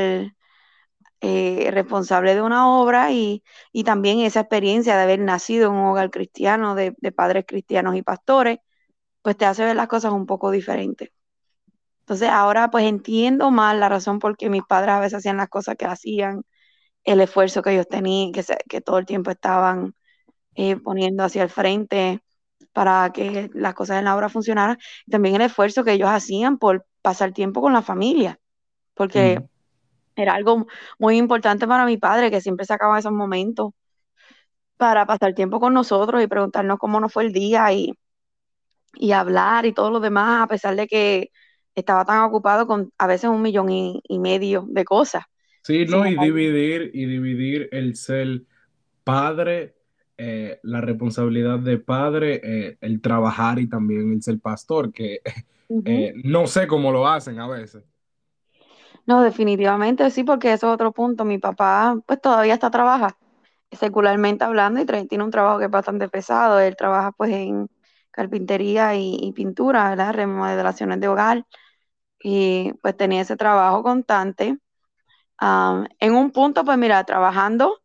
eh, responsable de una obra y, y también esa experiencia de haber nacido en un hogar cristiano, de, de padres cristianos y pastores, pues te hace ver las cosas un poco diferentes. Entonces ahora pues entiendo más la razón por qué mis padres a veces hacían las cosas que hacían, el esfuerzo que ellos tenían, que, se- que todo el tiempo estaban eh, poniendo hacia el frente para que las cosas en la obra funcionaran. También el esfuerzo que ellos hacían por pasar tiempo con la familia, porque Mm. era algo muy importante para mi padre, que siempre sacaba esos momentos para pasar tiempo con nosotros y preguntarnos cómo nos fue el día y, y hablar y todo lo demás, a pesar de que estaba tan ocupado con a veces un millón y, y medio de cosas. Sí, no, y dividir, y dividir el ser padre, eh, la responsabilidad de padre, eh, el trabajar y también el ser pastor, que eh, no sé cómo lo hacen a veces. No, definitivamente sí, porque eso es otro punto. Mi papá, pues todavía está trabaja, secularmente hablando, y tiene un trabajo que es bastante pesado. Él trabaja pues en carpintería y, y pintura, ¿verdad? Remodelaciones de hogar. Y pues tenía ese trabajo constante. En un punto, pues mira, trabajando,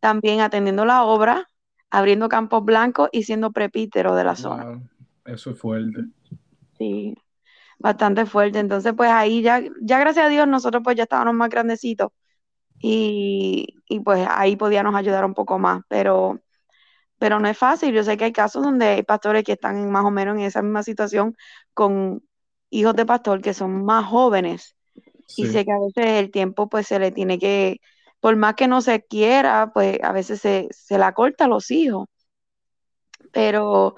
también atendiendo la obra, abriendo campos blancos y siendo prepítero de la zona. Wow, eso es fuerte. Sí, bastante fuerte. Entonces, pues ahí ya, ya gracias a Dios, nosotros pues ya estábamos más grandecitos y, y pues ahí podíamos ayudar un poco más, pero, pero no es fácil. Yo sé que hay casos donde hay pastores que están más o menos en esa misma situación con hijos de pastor que son más jóvenes Y sé que a veces el tiempo pues se le tiene que, por más que no se quiera, pues a veces se, se la corta a los hijos. Pero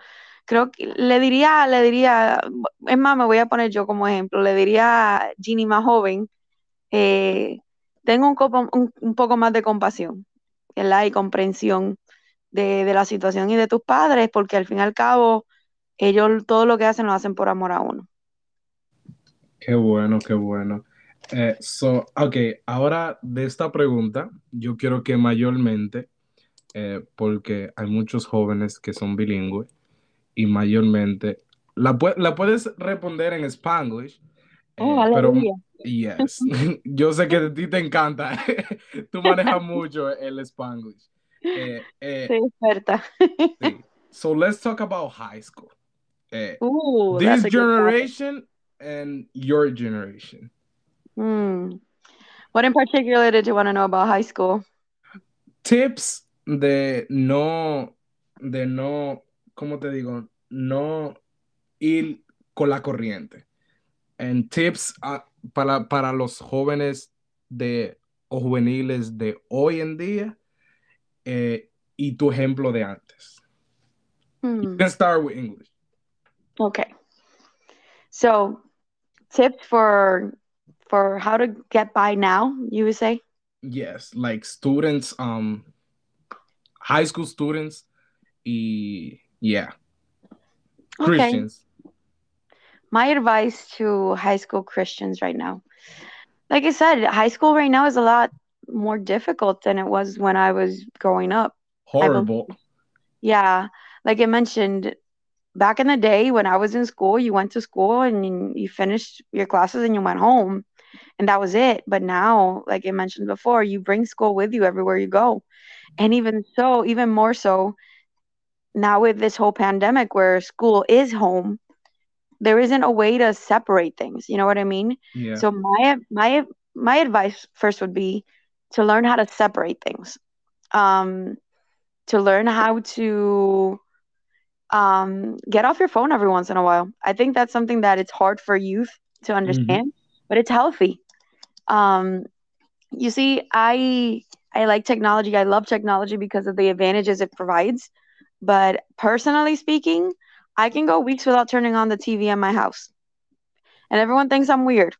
creo que le diría, le diría, es más, me voy a poner yo como ejemplo, le diría a Ginny más joven, eh, tengo un, un poco más de compasión, ¿verdad? Y comprensión de, de la situación y de tus padres, porque al fin y al cabo, ellos todo lo que hacen lo hacen por amor a uno. Qué bueno, qué bueno. Eh, so, ok, ahora de esta pregunta, yo quiero que mayormente, eh, porque hay muchos jóvenes que son bilingües y mayormente, la, pu- la puedes responder en Spanglish, Oh, eh, pero aleluya. yes, yo sé que a ti te encanta, tú manejas mucho el Spanglish. Soy experta. sí. So let's talk about high school. Ooh, this generation and your generation. Hmm. What in particular did you want to know about high school? tips de no, de no, ¿cómo te digo? No ir con la corriente. And tips ah, para, para los jóvenes de, o juveniles de hoy en día eh, y tu ejemplo de antes. Hmm. Let's start with English. Okay. So, tips for for how to get by now, you would say? Yes, like students, um, high school students, y yeah, Okay. Christians. My advice to high school Christians right now. Like I said, high school right now is a lot more difficult than it was when I was growing up. Horrible. Yeah, like I mentioned, back in the day when I was in school, you went to school and you finished your classes and you went home, and that was it. But now, like I mentioned before, you bring school with you everywhere you go. And even so, even more so, now with this whole pandemic where school is home, there isn't a way to separate things. You know what I mean? Yeah. So my my my advice first would be to learn how to separate things. Um, to learn how to um, get off your phone every once in a while. I think that's something that it's hard for youth to understand, but it's healthy. Um, you see, I I like technology. I love technology because of the advantages it provides. But personally speaking, I can go weeks without turning on the TV in my house. And everyone thinks I'm weird.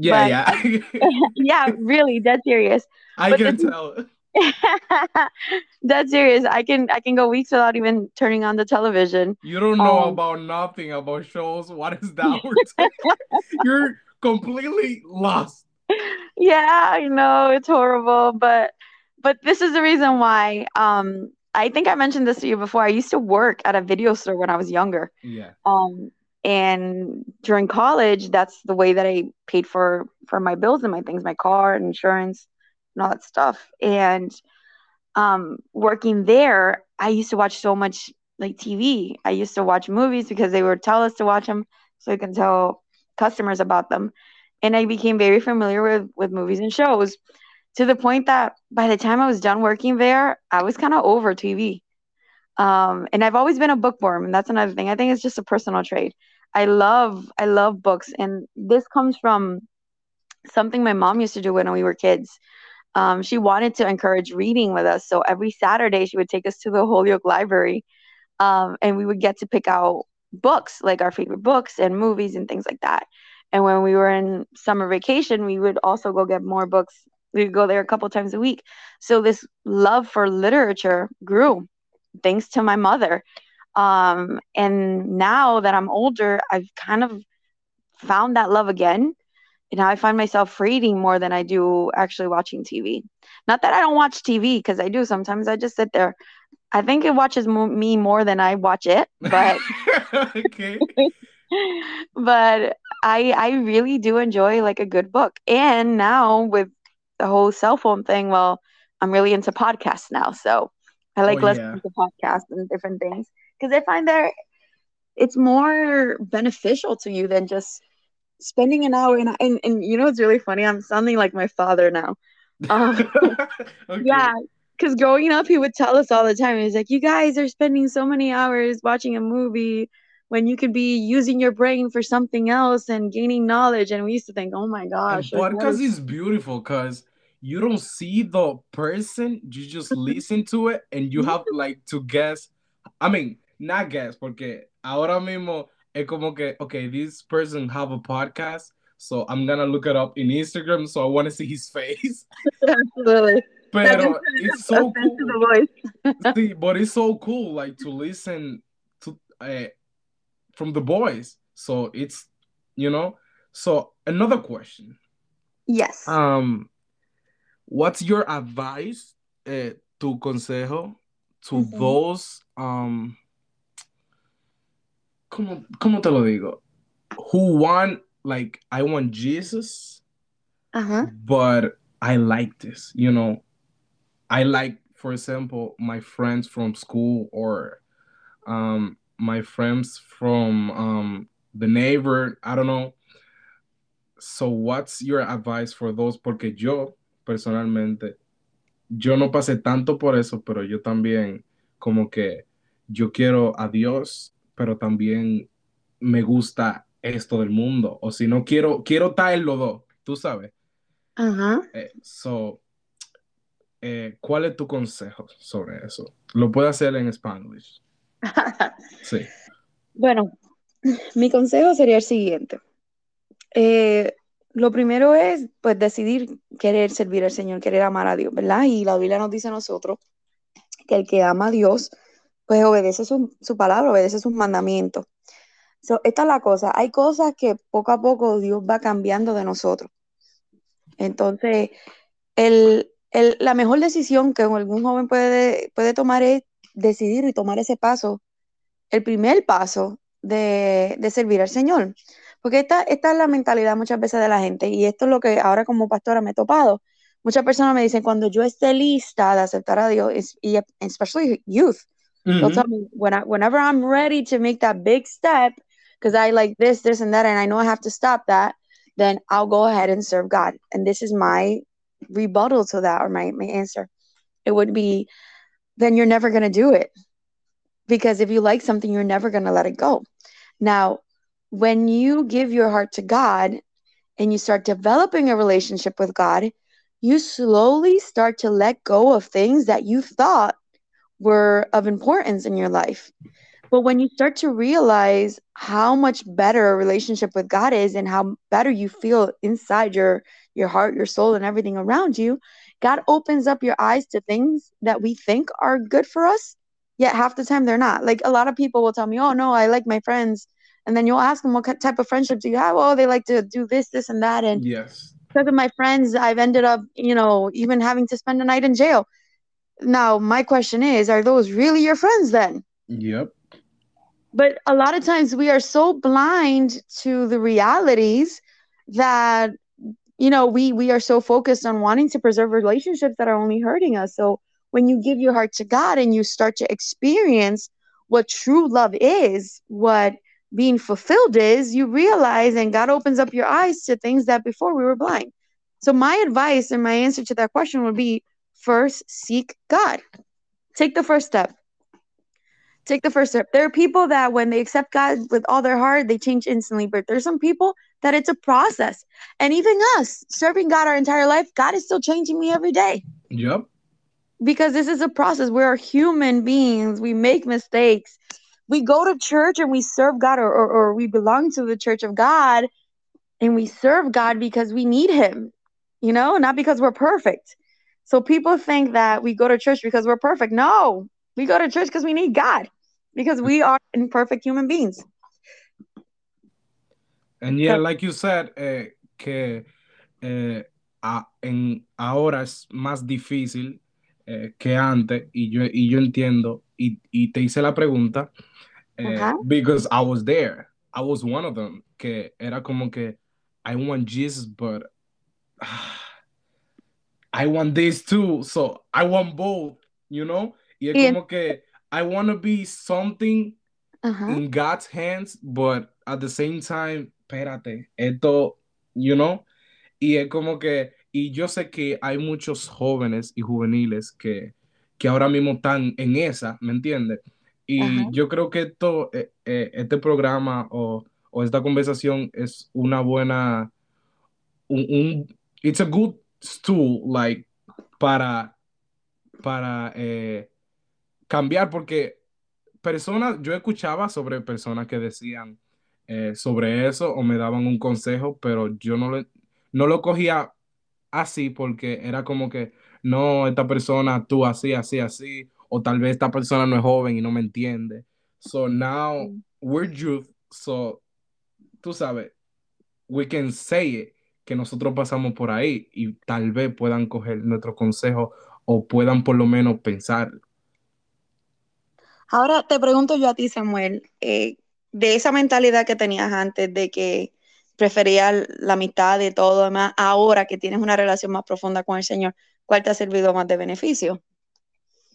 yeah, but- yeah. yeah, really, dead serious. I But can tell. dead serious. I can I can go weeks without even turning on the television. You don't know Um, about nothing about shows. What is that? You're completely lost. Yeah, I know it's horrible, but but this is the reason why. Um, I think I mentioned this to you before. I used to work at a video store when I was younger. Yeah. Um, and during college, that's the way that I paid for for my bills and my things, my car, insurance, and all that stuff. And um, working there, I used to watch so much like TV. I used to watch movies because they would tell us to watch them, so we can tell customers about them. And I became very familiar with with movies and shows, to the point that by the time I was done working there, I was kind of over TV. Um, and I've always been a bookworm, and that's another thing. I think it's just a personal trait. I love I love books, and this comes from something my mom used to do when we were kids. Um, she wanted to encourage reading with us, so every Saturday she would take us to the Holyoke Library, um, and we would get to pick out books, like our favorite books and movies and things like that. And when we were in summer vacation, we would also go get more books. We would go there a couple times a week. So this love for literature grew thanks to my mother. Um, and now that I'm older, I've kind of found that love again. And now I find myself reading more than I do actually watching TV. Not that I don't watch TV because I do sometimes. I just sit there. I think it watches mo- me more than I watch it, but okay. but I I really do enjoy like a good book. And now with the whole cell phone thing, well, I'm really into podcasts now. So I like Oh, listening yeah. to podcasts and different things because I find that it's more beneficial to you than just spending an hour. And and, and you know it's really funny. I'm sounding like my father now. Um, okay. yeah, because growing up, he would tell us all the time. He's like, "You guys are spending so many hours watching a movie, when you could be using your brain for something else and gaining knowledge. And we used to think, oh my gosh. podcast is- is beautiful because you don't see the person, you just listen to it and you have like to guess. I mean, not guess, porque ahora mismo es como que, okay, this person have a podcast, so I'm gonna look it up in Instagram, so I want to see his face. Absolutely. Pero it's so cool. See, but it's so cool, like to listen to uh, from the boys. So it's, you know. So another question. Yes. Um, what's your advice, tu consejo to Ujú. those um, ¿cómo, cómo te lo digo? Who want like I want Jesus, uh-huh. but I like this, you know. I like, for example, my friends from school or um my friends from um the neighbor, I don't know. So what's your advice for those? Porque yo personalmente yo no pasé tanto por eso, pero yo también como que yo quiero a Dios, pero también me gusta esto del mundo, o si no quiero quiero estar en los dos, tú sabes. Uh-huh. Eh, so, eh, ¿cuál es tu consejo sobre eso? Lo puedo hacer en Spanglish. Sí. Bueno, mi consejo sería el siguiente. Eh, lo primero es, pues, decidir querer servir al Señor, querer amar a Dios, ¿verdad? Y la Biblia nos dice a nosotros que el que ama a Dios, pues obedece su, su palabra, obedece sus mandamientos. So, esta es la cosa, hay cosas que poco a poco Dios va cambiando de nosotros. Entonces, el, el- la mejor decisión que algún joven puede, puede tomar es decidir y tomar ese paso el primer paso de, de servir al Señor. Porque esta, esta es la mentalidad muchas veces de la gente y esto es lo que ahora como pastora me he topado. Muchas personas me dicen, cuando yo esté lista de aceptar a Dios, y especially youth, they'll Ujú. tell me, when I, whenever I'm ready to make that big step, because I like this, this, and that, and I know I have to stop that, then I'll go ahead and serve God. And this is my rebuttal to that, or my, my answer. It would be, then you're never going to do it because if you like something, you're never going to let it go. Now, when you give your heart to God and you start developing a relationship with God, you slowly start to let go of things that you thought were of importance in your life. But when you start to realize how much better a relationship with God is and how better you feel inside your your heart, your soul and everything around you, God opens up your eyes to things that we think are good for us yet half the time they're not. Like a lot of people will tell me, "Oh no, I like my friends," and then you'll ask them, "What type of friendship do you have?" Oh, they like to do this, this, and that, and Yes. because of my friends, I've ended up, you know, even having to spend a night in jail. Now, my question is, are those really your friends then? Yep. But a lot of times we are so blind to the realities that you know we we are so focused on wanting to preserve relationships that are only hurting us. So when you give your heart to God and you start to experience what true love is, what being fulfilled is, you realize and God opens up your eyes to things that before we were blind. So my advice and my answer to that question would be first seek God. Take the first step. Take the first step. There are people that when they accept God with all their heart, they change instantly. But there's some people that it's a process. And even us serving God our entire life, God is still changing me every day Yep. because this is a process. We are human beings. We make mistakes. We go to church and we serve God, or, or, or we belong to the church of God and we serve God because we need Him, you know, not because we're perfect. So people think that we go to church because we're perfect. No, we go to church because we need God, because we are imperfect human beings. And yeah, like you said, eh, que eh, a- en, ahora es más difícil eh, que antes, y yo, y yo entiendo, y, y te hice la pregunta, eh, Ajá. because I was there. I was one of them, que era como que I want Jesus, but ah, I want this too, so I want both, you know? Y es Y- como que I want to be something Ajá. in God's hands, but at the same time, espérate, esto, you know, y es como que, y yo sé que hay muchos jóvenes y juveniles que, que ahora mismo están en esa, ¿me entiendes? Y yo creo que esto, eh, eh, este programa o, o, esta conversación es una buena, un, un, it's a good tool, like, para, para eh, cambiar, porque personas, yo escuchaba sobre personas que decían eh, sobre eso o me daban un consejo, pero yo no, le, no lo cogía así porque era como que, no, esta persona tú así, así, así, o tal vez esta persona no es joven y no me entiende. So now we're youth, so tú sabes, we can say it, que nosotros pasamos por ahí y tal vez puedan coger nuestro consejo o puedan por lo menos pensar. Ahora te pregunto yo a ti, Samuel, eh, de esa mentalidad que tenías antes de que preferías la amistad y todo demás, ahora que tienes una relación más profunda con el Señor, ¿cuál te ha servido más de beneficio?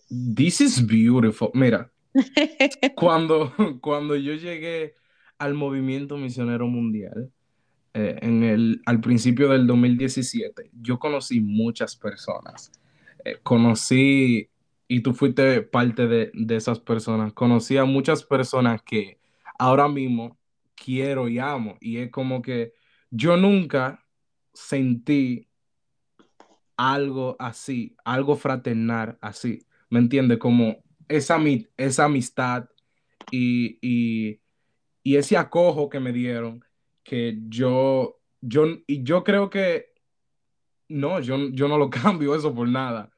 This is beautiful. Mira, cuando, cuando yo llegué al movimiento misionero mundial, eh, en el, al principio del 2017, yo conocí muchas personas. Eh, conocí, y tú fuiste parte de, de esas personas, conocí a muchas personas que ahora mismo quiero y amo. Y es como que yo nunca sentí algo así, algo fraternal así. ¿Me entiendes? Como esa, esa amistad y, y, y, ese acojo que me dieron, que yo, yo, y yo creo que no, yo, yo no lo cambio eso por nada,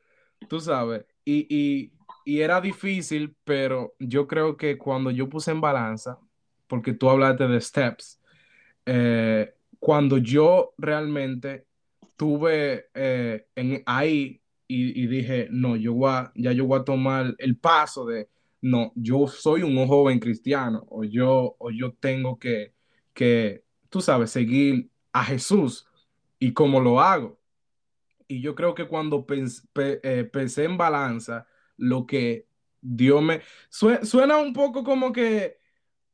tú sabes. Y, y, era difícil, pero yo creo que cuando yo puse en balanza, porque tú hablaste de steps, eh, cuando yo realmente tuve eh, en, ahí y, dije, no, yo voy ya yo voy a tomar el paso de, no, yo soy un joven cristiano o yo, o yo tengo que, que, tú sabes, seguir a Jesús y cómo lo hago. Y yo creo que cuando eh, pensé en balanza, lo que Dios me... suena un poco como que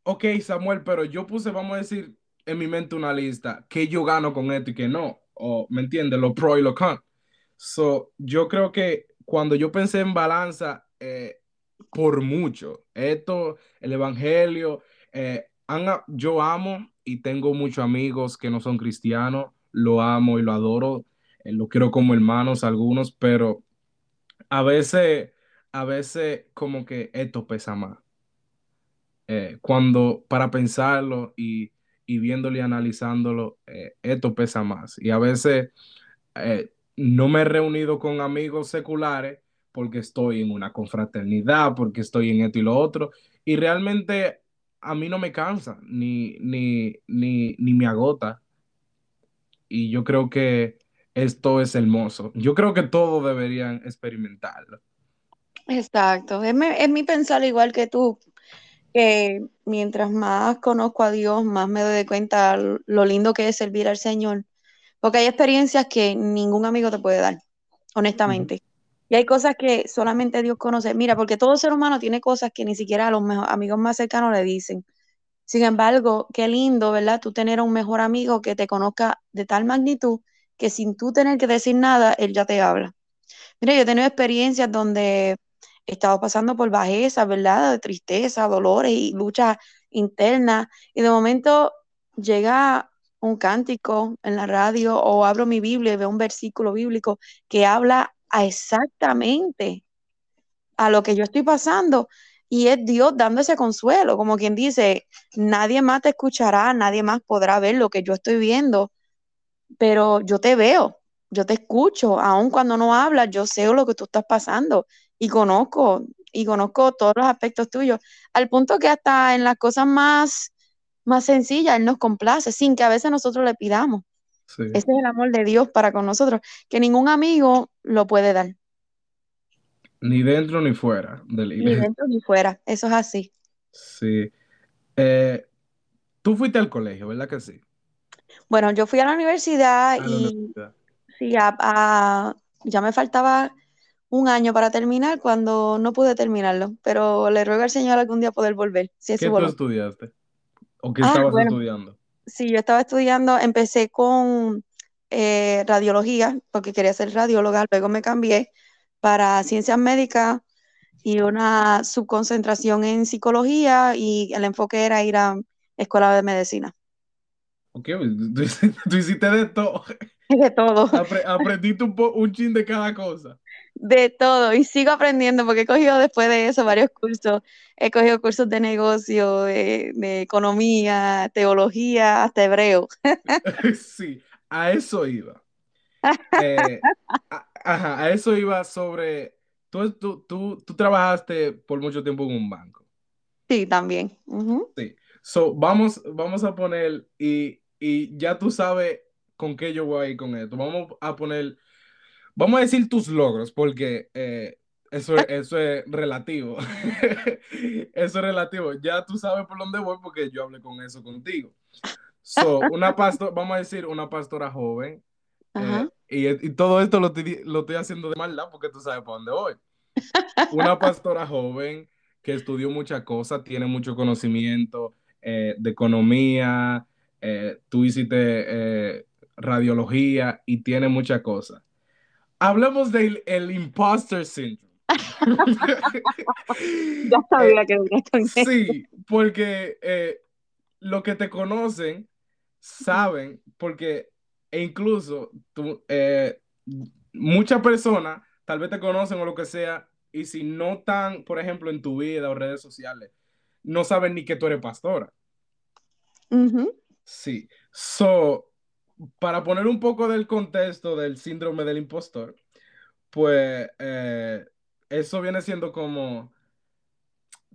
ok, Samuel, pero yo puse, vamos a decir, en mi mente una lista, que yo gano con esto y que no, o, ¿me entiendes? Lo pro y lo con. So, yo creo que cuando yo pensé en balanza, eh, por mucho, esto, el Evangelio, eh, yo amo y tengo muchos amigos que no son cristianos, lo amo y lo adoro, lo quiero como hermanos algunos, pero a veces, a veces como que esto pesa más. Eh, cuando para pensarlo y, viéndolo y analizándolo, eh, esto pesa más. Y a veces eh, no me he reunido con amigos seculares porque estoy en una confraternidad, porque estoy en esto y lo otro, y realmente a mí no me cansa ni, ni, ni, ni me agota. Y yo creo que esto es hermoso. Yo creo que todos deberían experimentarlo. Exacto, es mi, es mi pensar igual que tú que mientras más conozco a Dios, más me doy cuenta lo lindo que es servir al Señor, porque hay experiencias que ningún amigo te puede dar, honestamente. Y hay cosas que solamente Dios conoce. Mira, porque todo ser humano tiene cosas que ni siquiera a los amigos más cercanos le dicen. Sin embargo, qué lindo, ¿verdad? Tú tener a un mejor amigo que te conozca de tal magnitud que sin tú tener que decir nada, él ya te habla. Mira, yo he tenido experiencias donde he estado pasando por bajeza, ¿verdad? De tristeza, dolores y luchas internas. Y de momento llega un cántico en la radio o abro mi Biblia y veo un versículo bíblico que habla exactamente a lo que yo estoy pasando. Y es Dios dando ese consuelo, como quien dice, nadie más te escuchará, nadie más podrá ver lo que yo estoy viendo, pero yo te veo, yo te escucho, aun cuando no hablas, yo sé lo que tú estás pasando y conozco, y conozco todos los aspectos tuyos, al punto que hasta en las cosas más, más sencillas Él nos complace, sin que a veces nosotros le pidamos. Ese es el amor de Dios para con nosotros, que ningún amigo lo puede dar. Ni dentro ni fuera del Ni dentro ni fuera, eso es así. Sí. Eh, tú fuiste al colegio, ¿verdad que sí? Bueno, yo fui a la universidad y sí, ya me faltaba un año para terminar cuando no pude terminarlo, pero le ruego al Señor algún día poder volver. Si ¿Qué tú estudiaste? ¿O qué ah, estabas estudiando? Sí, yo estaba estudiando, empecé con eh, radiología, porque quería ser radióloga, luego me cambié para ciencias médicas y una subconcentración en psicología y el enfoque era ir a escuela de medicina. Ok, tú, tú hiciste de todo. De todo. Apre- aprendiste un, po- un chin de cada cosa. De todo. Y sigo aprendiendo porque he cogido después de eso varios cursos. He cogido cursos de negocio, de, de economía, teología, hasta hebreo. Sí, a eso iba. Eh, a, ajá, a eso iba sobre. Tú, tú, tú, tú trabajaste por mucho tiempo en un banco. Sí, también. Sí. So, vamos, vamos a poner, y, y ya tú sabes con qué yo voy a ir con esto. Vamos a poner, vamos a decir tus logros, porque eh, eso, es- eso es relativo. Eso es relativo. Ya tú sabes por dónde voy porque yo hablé con eso contigo. So, una pastora, vamos a decir, una pastora joven. Eh, y, y todo esto lo estoy, lo estoy haciendo de maldad porque tú sabes para dónde voy. Una pastora joven que estudió muchas cosas, tiene mucho conocimiento eh, de economía, eh, tú hiciste eh, radiología y tiene muchas cosas. Hablemos del el imposter syndrome. Ya sabía que con Sí, porque eh, los que te conocen saben, porque e incluso tú, eh, muchas personas tal vez te conocen o lo que sea, y si no están, por ejemplo, en tu vida o redes sociales, no saben ni que tú eres pastora. Ujú. Sí. So, para poner un poco del contexto del síndrome del impostor, pues eh, eso viene siendo como,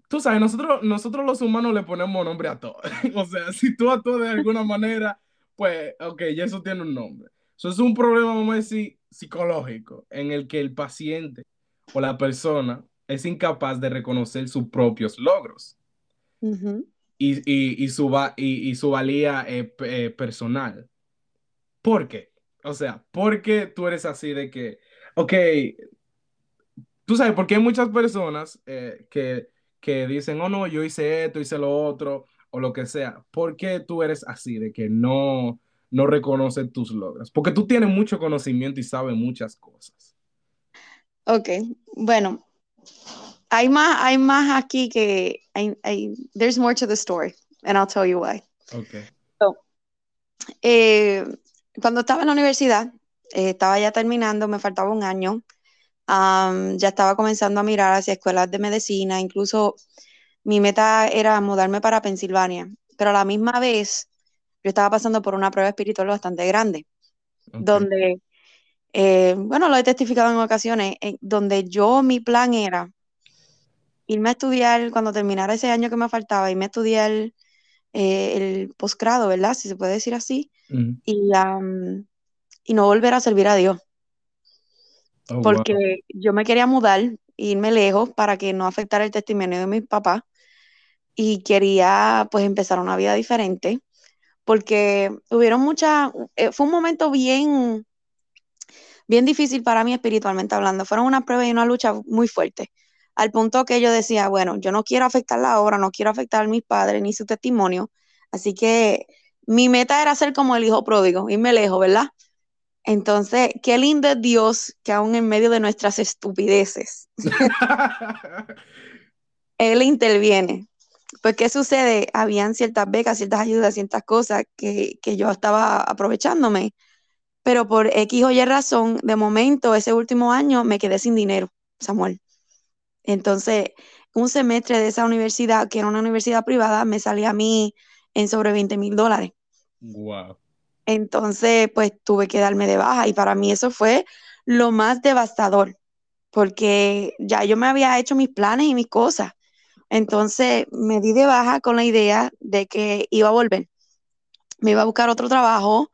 tú sabes, nosotros, nosotros los humanos le ponemos nombre a todo. O sea, si tú actúas de alguna manera, pues, ok, ya eso tiene un nombre. Eso es un problema, vamos a decir, psicológico, en el que el paciente o la persona es incapaz de reconocer sus propios logros Ujú. Y, y, y su, y, y su valía eh, eh, personal. ¿Por qué? O sea, ¿por qué tú eres así de que, ok, tú sabes, porque hay muchas personas eh, que, que dicen, oh no, yo hice esto, hice lo otro, o lo que sea. ¿Por qué tú eres así de que no, no reconoces tus logros? Porque tú tienes mucho conocimiento y sabes muchas cosas. Ok, bueno, hay más, hay más aquí que hay, hay- there's more to the story, and I'll tell you why. Ok. Eh, cuando estaba en la universidad, eh, estaba ya terminando, me faltaba un año, am, ya estaba comenzando a mirar hacia escuelas de medicina, incluso mi meta era mudarme para Pensilvania, pero a la misma vez yo estaba pasando por una prueba espiritual bastante grande, ok. donde, eh, bueno, lo he testificado en ocasiones, en donde yo, mi plan era irme a estudiar, cuando terminara ese año que me faltaba, irme a estudiar eh, el posgrado, ¿verdad? Si se puede decir así, Ujú. y, am, y no volver a servir a Dios, Oh, wow. porque yo me quería mudar, irme lejos para que no afectara el testimonio de mis papás, y quería pues empezar una vida diferente, porque hubieron muchas, eh, fue un momento bien, bien difícil para mí espiritualmente hablando, fueron una prueba y una lucha muy fuerte, al punto que yo decía, bueno, yo no quiero afectar la obra, no quiero afectar a mis padres ni su testimonio, así que mi meta era ser como el hijo pródigo, irme lejos, ¿verdad? Entonces, qué lindo es Dios que aún en medio de nuestras estupideces, Él interviene. Pues, ¿qué sucede? Habían ciertas becas, ciertas ayudas, ciertas cosas que, que yo estaba aprovechándome, pero por X o Y razón, de momento, ese último año me quedé sin dinero, Samuel. Entonces, un semestre de esa universidad, que era una universidad privada, me salía a mí en sobre 20 mil dólares. Wow. Entonces, pues tuve que darme de baja y para mí eso fue lo más devastador, porque ya yo me había hecho mis planes y mis cosas. Entonces, me di de baja con la idea de que iba a volver. Me iba a buscar otro trabajo,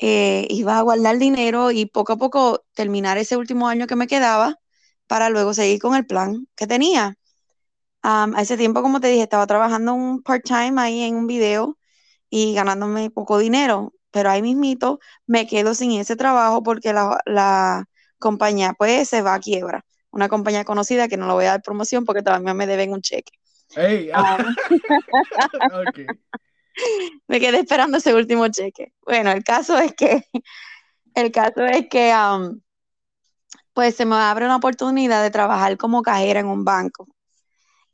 eh, iba a guardar dinero y poco a poco terminar ese último año que me quedaba para luego seguir con el plan que tenía. A ese tiempo, como te dije, estaba trabajando un part-time ahí en un video y ganándome poco dinero, pero ahí mismito me quedo sin ese trabajo porque la, la compañía pues se va a quiebra. Una compañía conocida que no le voy a dar promoción porque todavía me deben un cheque. Hey, Ah. Me quedé esperando ese último cheque. Bueno, el caso es que, el caso es que, pues se me abre una oportunidad de trabajar como cajera en un banco.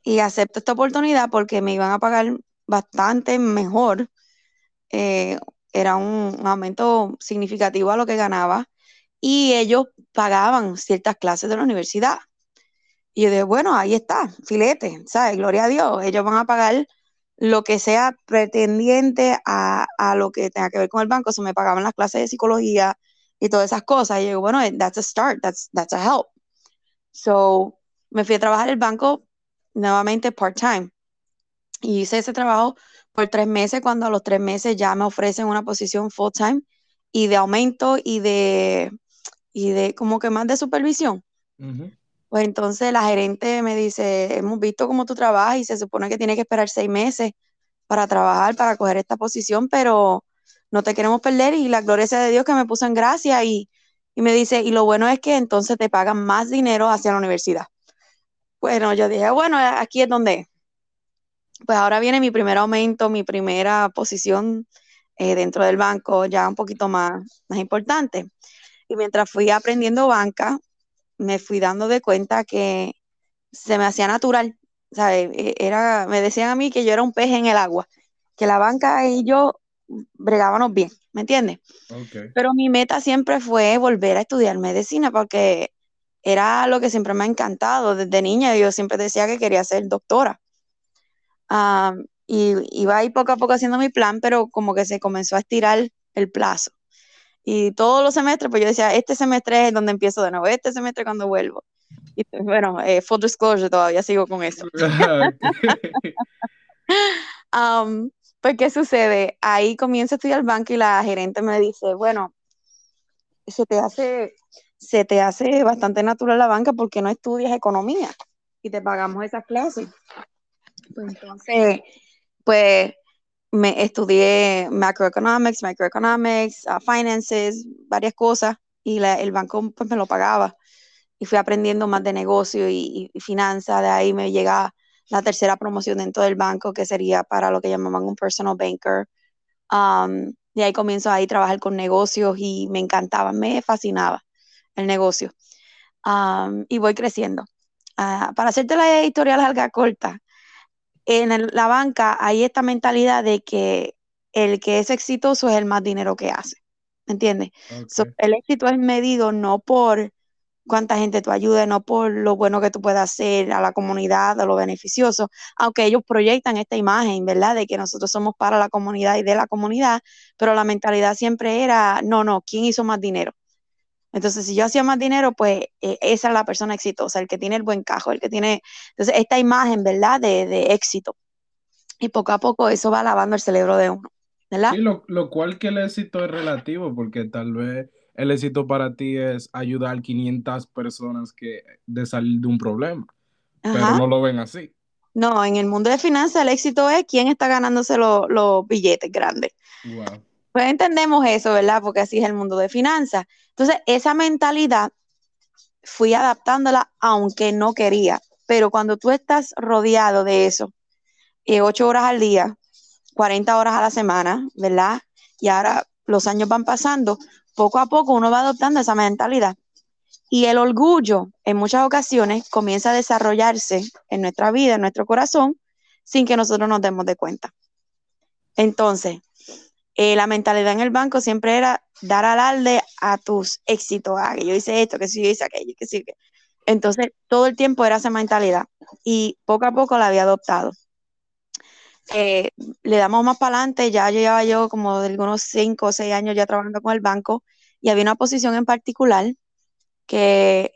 Y acepto esta oportunidad porque me iban a pagar bastante mejor. Eh, era un, aumento significativo a lo que ganaba. Y ellos pagaban ciertas clases de la universidad. Y yo dije, bueno, ahí está, filete, ¿sabes? Gloria a Dios, ellos van a pagar lo que sea pretendiente a, a lo que tenga que ver con el banco. Se me pagaban las clases de psicología y todas esas cosas. Y yo digo, bueno, that's a start, that's, that's a help. So, me fui a trabajar el banco nuevamente part-time. Y hice ese trabajo por tres meses, cuando a los tres meses ya me ofrecen una posición full-time y de aumento y de, y de como que más de supervisión. Pues entonces la gerente me dice, hemos visto cómo tú trabajas y se supone que tienes que esperar seis meses para trabajar, para coger esta posición, pero no te queremos perder y la gloria sea de Dios que me puso en gracia y, y me dice, y lo bueno es que entonces te pagan más dinero hacia la universidad. Bueno, yo dije, bueno, aquí es donde. es". Pues ahora viene mi primer aumento, mi primera posición eh, dentro del banco, ya un poquito más, más importante. Y mientras fui aprendiendo banca, me fui dando de cuenta que se me hacía natural. E- Era, me decían a mí que yo era un pez en el agua, que la banca y yo bregábamos bien, ¿me entiendes? Pero mi meta siempre fue volver a estudiar medicina porque era lo que siempre me ha encantado. Desde niña yo siempre decía que quería ser doctora. Ah, y iba ahí poco a poco haciendo mi plan, pero como que se comenzó a estirar el plazo. Y todos los semestres, pues yo decía, este semestre es donde empiezo de nuevo, este semestre cuando vuelvo. Y bueno, eh, full disclosure, todavía sigo con eso. Am, pues, ¿qué sucede? Ahí comienzo a estudiar banco y la gerente me dice, bueno, se te hace, se te hace bastante natural la banca porque no estudias economía y te pagamos esas clases. Pues entonces, pues me estudié macroeconomics, microeconomics, uh, finances, varias cosas y la- el banco pues me lo pagaba y fui aprendiendo más de negocio y, y finanzas. De ahí me llega la tercera promoción dentro del banco que sería para lo que llamaban un personal banker. Um, y ahí comienzo ahí a trabajar con negocios y me encantaba, me fascinaba el negocio. Um, y voy creciendo. Ah, para hacerte la historia larga corta, en el- la banca hay esta mentalidad de que el que es exitoso es el más dinero que hace. ¿Me entiendes? So, el éxito es medido no por cuánta gente tú ayudes, no por lo bueno que tú puedas hacer a la comunidad, a lo beneficioso, aunque ellos proyectan esta imagen, ¿verdad? De que nosotros somos para la comunidad y de la comunidad, pero la mentalidad siempre era, no, no, ¿quién hizo más dinero? Entonces, si yo hacía más dinero, pues eh, esa es la persona exitosa, el que tiene el buen cajo, el que tiene, entonces, esta imagen, ¿verdad? De, de éxito. Y poco a poco eso va lavando el cerebro de uno, ¿verdad? Sí, lo, lo cual que el éxito es relativo, porque tal vez el éxito para ti es ayudar 500 personas que de salir de un problema, pero no lo ven así. No, en el mundo de finanzas el éxito es quién está ganándose lo- los billetes grandes. Wow. Pues entendemos eso, ¿verdad? Porque así es el mundo de finanzas. Entonces, esa mentalidad fui adaptándola aunque no quería. Pero cuando tú estás rodeado de eso, eh, ocho horas al día, 40 horas a la semana, ¿verdad? Y ahora los años van pasando, poco a poco uno va adoptando esa mentalidad. Y el orgullo, en muchas ocasiones, comienza a desarrollarse en nuestra vida, en nuestro corazón, sin que nosotros nos demos de cuenta. Entonces, eh, la mentalidad en el banco siempre era dar alarde a tus éxitos, ah, que yo hice esto, que sí, yo hice aquello, que sí, que... Entonces, todo el tiempo era esa mentalidad y poco a poco la había adoptado. Eh, le damos más para adelante, ya llevaba yo como de algunos cinco o seis años ya trabajando con el banco y había una posición en particular que,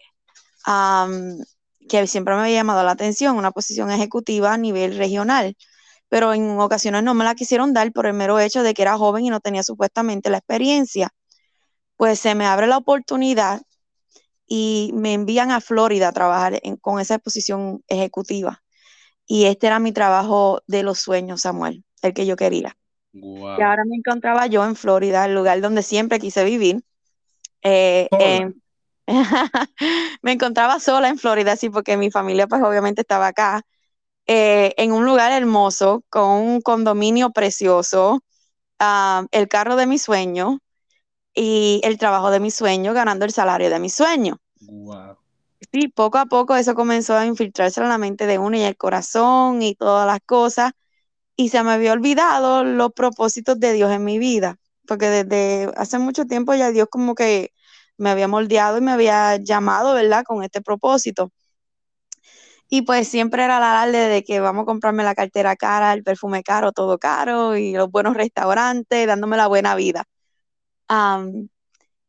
que siempre me había llamado la atención, una posición ejecutiva a nivel regional, pero en ocasiones no me la quisieron dar por el mero hecho de que era joven y no tenía supuestamente la experiencia. Pues se me abre la oportunidad y me envían a Florida a trabajar con esa posición ejecutiva. Y este era mi trabajo de los sueños, Samuel, el que yo quería. Y ahora me encontraba yo en Florida, el lugar donde siempre quise vivir. Eh, me encontraba sola en Florida, sí, porque mi familia pues obviamente estaba acá, eh, en un lugar hermoso, con un condominio precioso, ah, el carro de mi sueño y el trabajo de mi sueño, ganando el salario de mi sueño. Wow. Sí, poco a poco eso comenzó a infiltrarse en la mente de uno y el corazón y todas las cosas. Y se me había olvidado los propósitos de Dios en mi vida, porque desde hace mucho tiempo ya Dios como que me había moldeado y me había llamado, ¿verdad? Con este propósito. Y pues siempre era la alarde de que vamos a comprarme la cartera cara, el perfume caro, todo caro, y los buenos restaurantes, dándome la buena vida.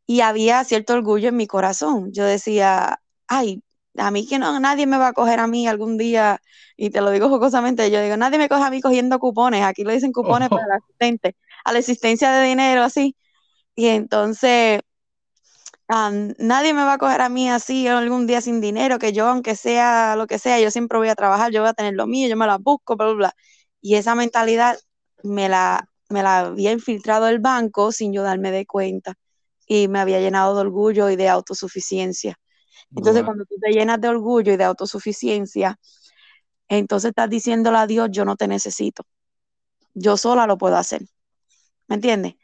y había cierto orgullo en mi corazón. Yo decía, ay, a mí que no, nadie me va a coger a mí algún día, y te lo digo jocosamente, yo digo, nadie me coge a mí cogiendo cupones, aquí lo dicen cupones para el asistente, a la asistencia de dinero, así. Y entonces nadie me va a coger a mí así algún día sin dinero, que yo, aunque sea lo que sea, yo siempre voy a trabajar, yo voy a tener lo mío, yo me la busco, bla, bla, bla. Y esa mentalidad me la, me la había infiltrado el banco sin yo darme de cuenta y me había llenado de orgullo y de autosuficiencia. Entonces, cuando tú te llenas de orgullo y de autosuficiencia, entonces estás diciéndole a Dios, yo no te necesito. Yo sola lo puedo hacer. ¿Me entiendes?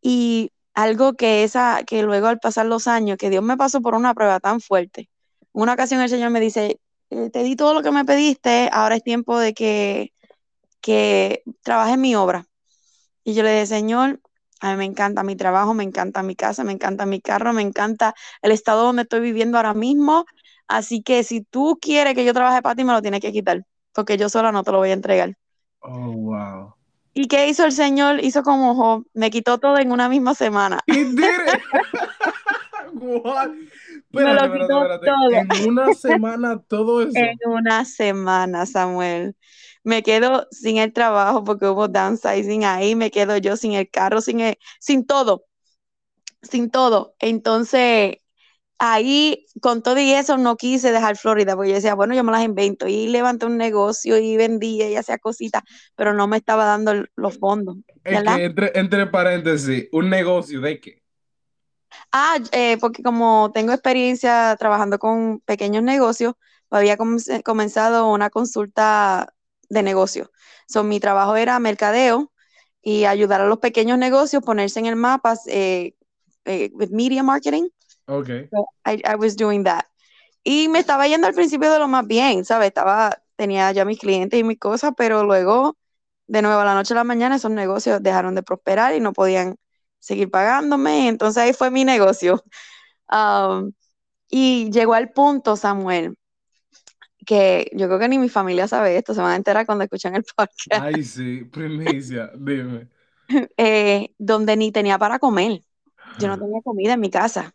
Y algo que esa, que luego al pasar los años, que Dios me pasó por una prueba tan fuerte. Una ocasión el Señor me dice, eh, te di todo lo que me pediste, ahora es tiempo de que, que trabaje en mi obra. Y yo le dije, Señor, a mí me encanta mi trabajo, me encanta mi casa, me encanta mi carro, me encanta el estado donde estoy viviendo ahora mismo. Así que si tú quieres que yo trabaje para ti, me lo tienes que quitar, porque yo sola no te lo voy a entregar. Oh, wow. ¿Y qué hizo el Señor? Hizo como ojo, me quitó todo en una misma semana. me lo quitó todo. En una semana todo eso. En una semana, Samuel. Me quedo sin el trabajo porque hubo downsizing ahí, me quedo yo sin el carro, sin, sin todo, sin todo. Entonces, ahí con todo y eso no quise dejar Florida, porque yo decía, bueno, yo me las invento y levanté un negocio y vendía y hacía cositas, pero no me estaba dando los fondos. entre, entre paréntesis, ¿un negocio de qué? Ah, eh, porque como tengo experiencia trabajando con pequeños negocios, había comenzado una consulta de negocio. So, mi trabajo era mercadeo y ayudar a los pequeños negocios, ponerse en el mapa, eh, eh media marketing, Okay. I, I, was doing that. Y me estaba yendo al principio de lo más bien, ¿sabes? Estaba, tenía ya mis clientes y mis cosas, pero luego, de nuevo, a la noche a la mañana, esos negocios dejaron de prosperar y no podían seguir pagándome. Entonces ahí fue mi negocio. Um, y llegó al punto, Samuel, que yo creo que ni mi familia sabe esto, se van a enterar cuando escuchan el podcast. Ay, sí, primicia, dime. Eh, donde ni tenía para comer. Yo no tenía comida en mi casa.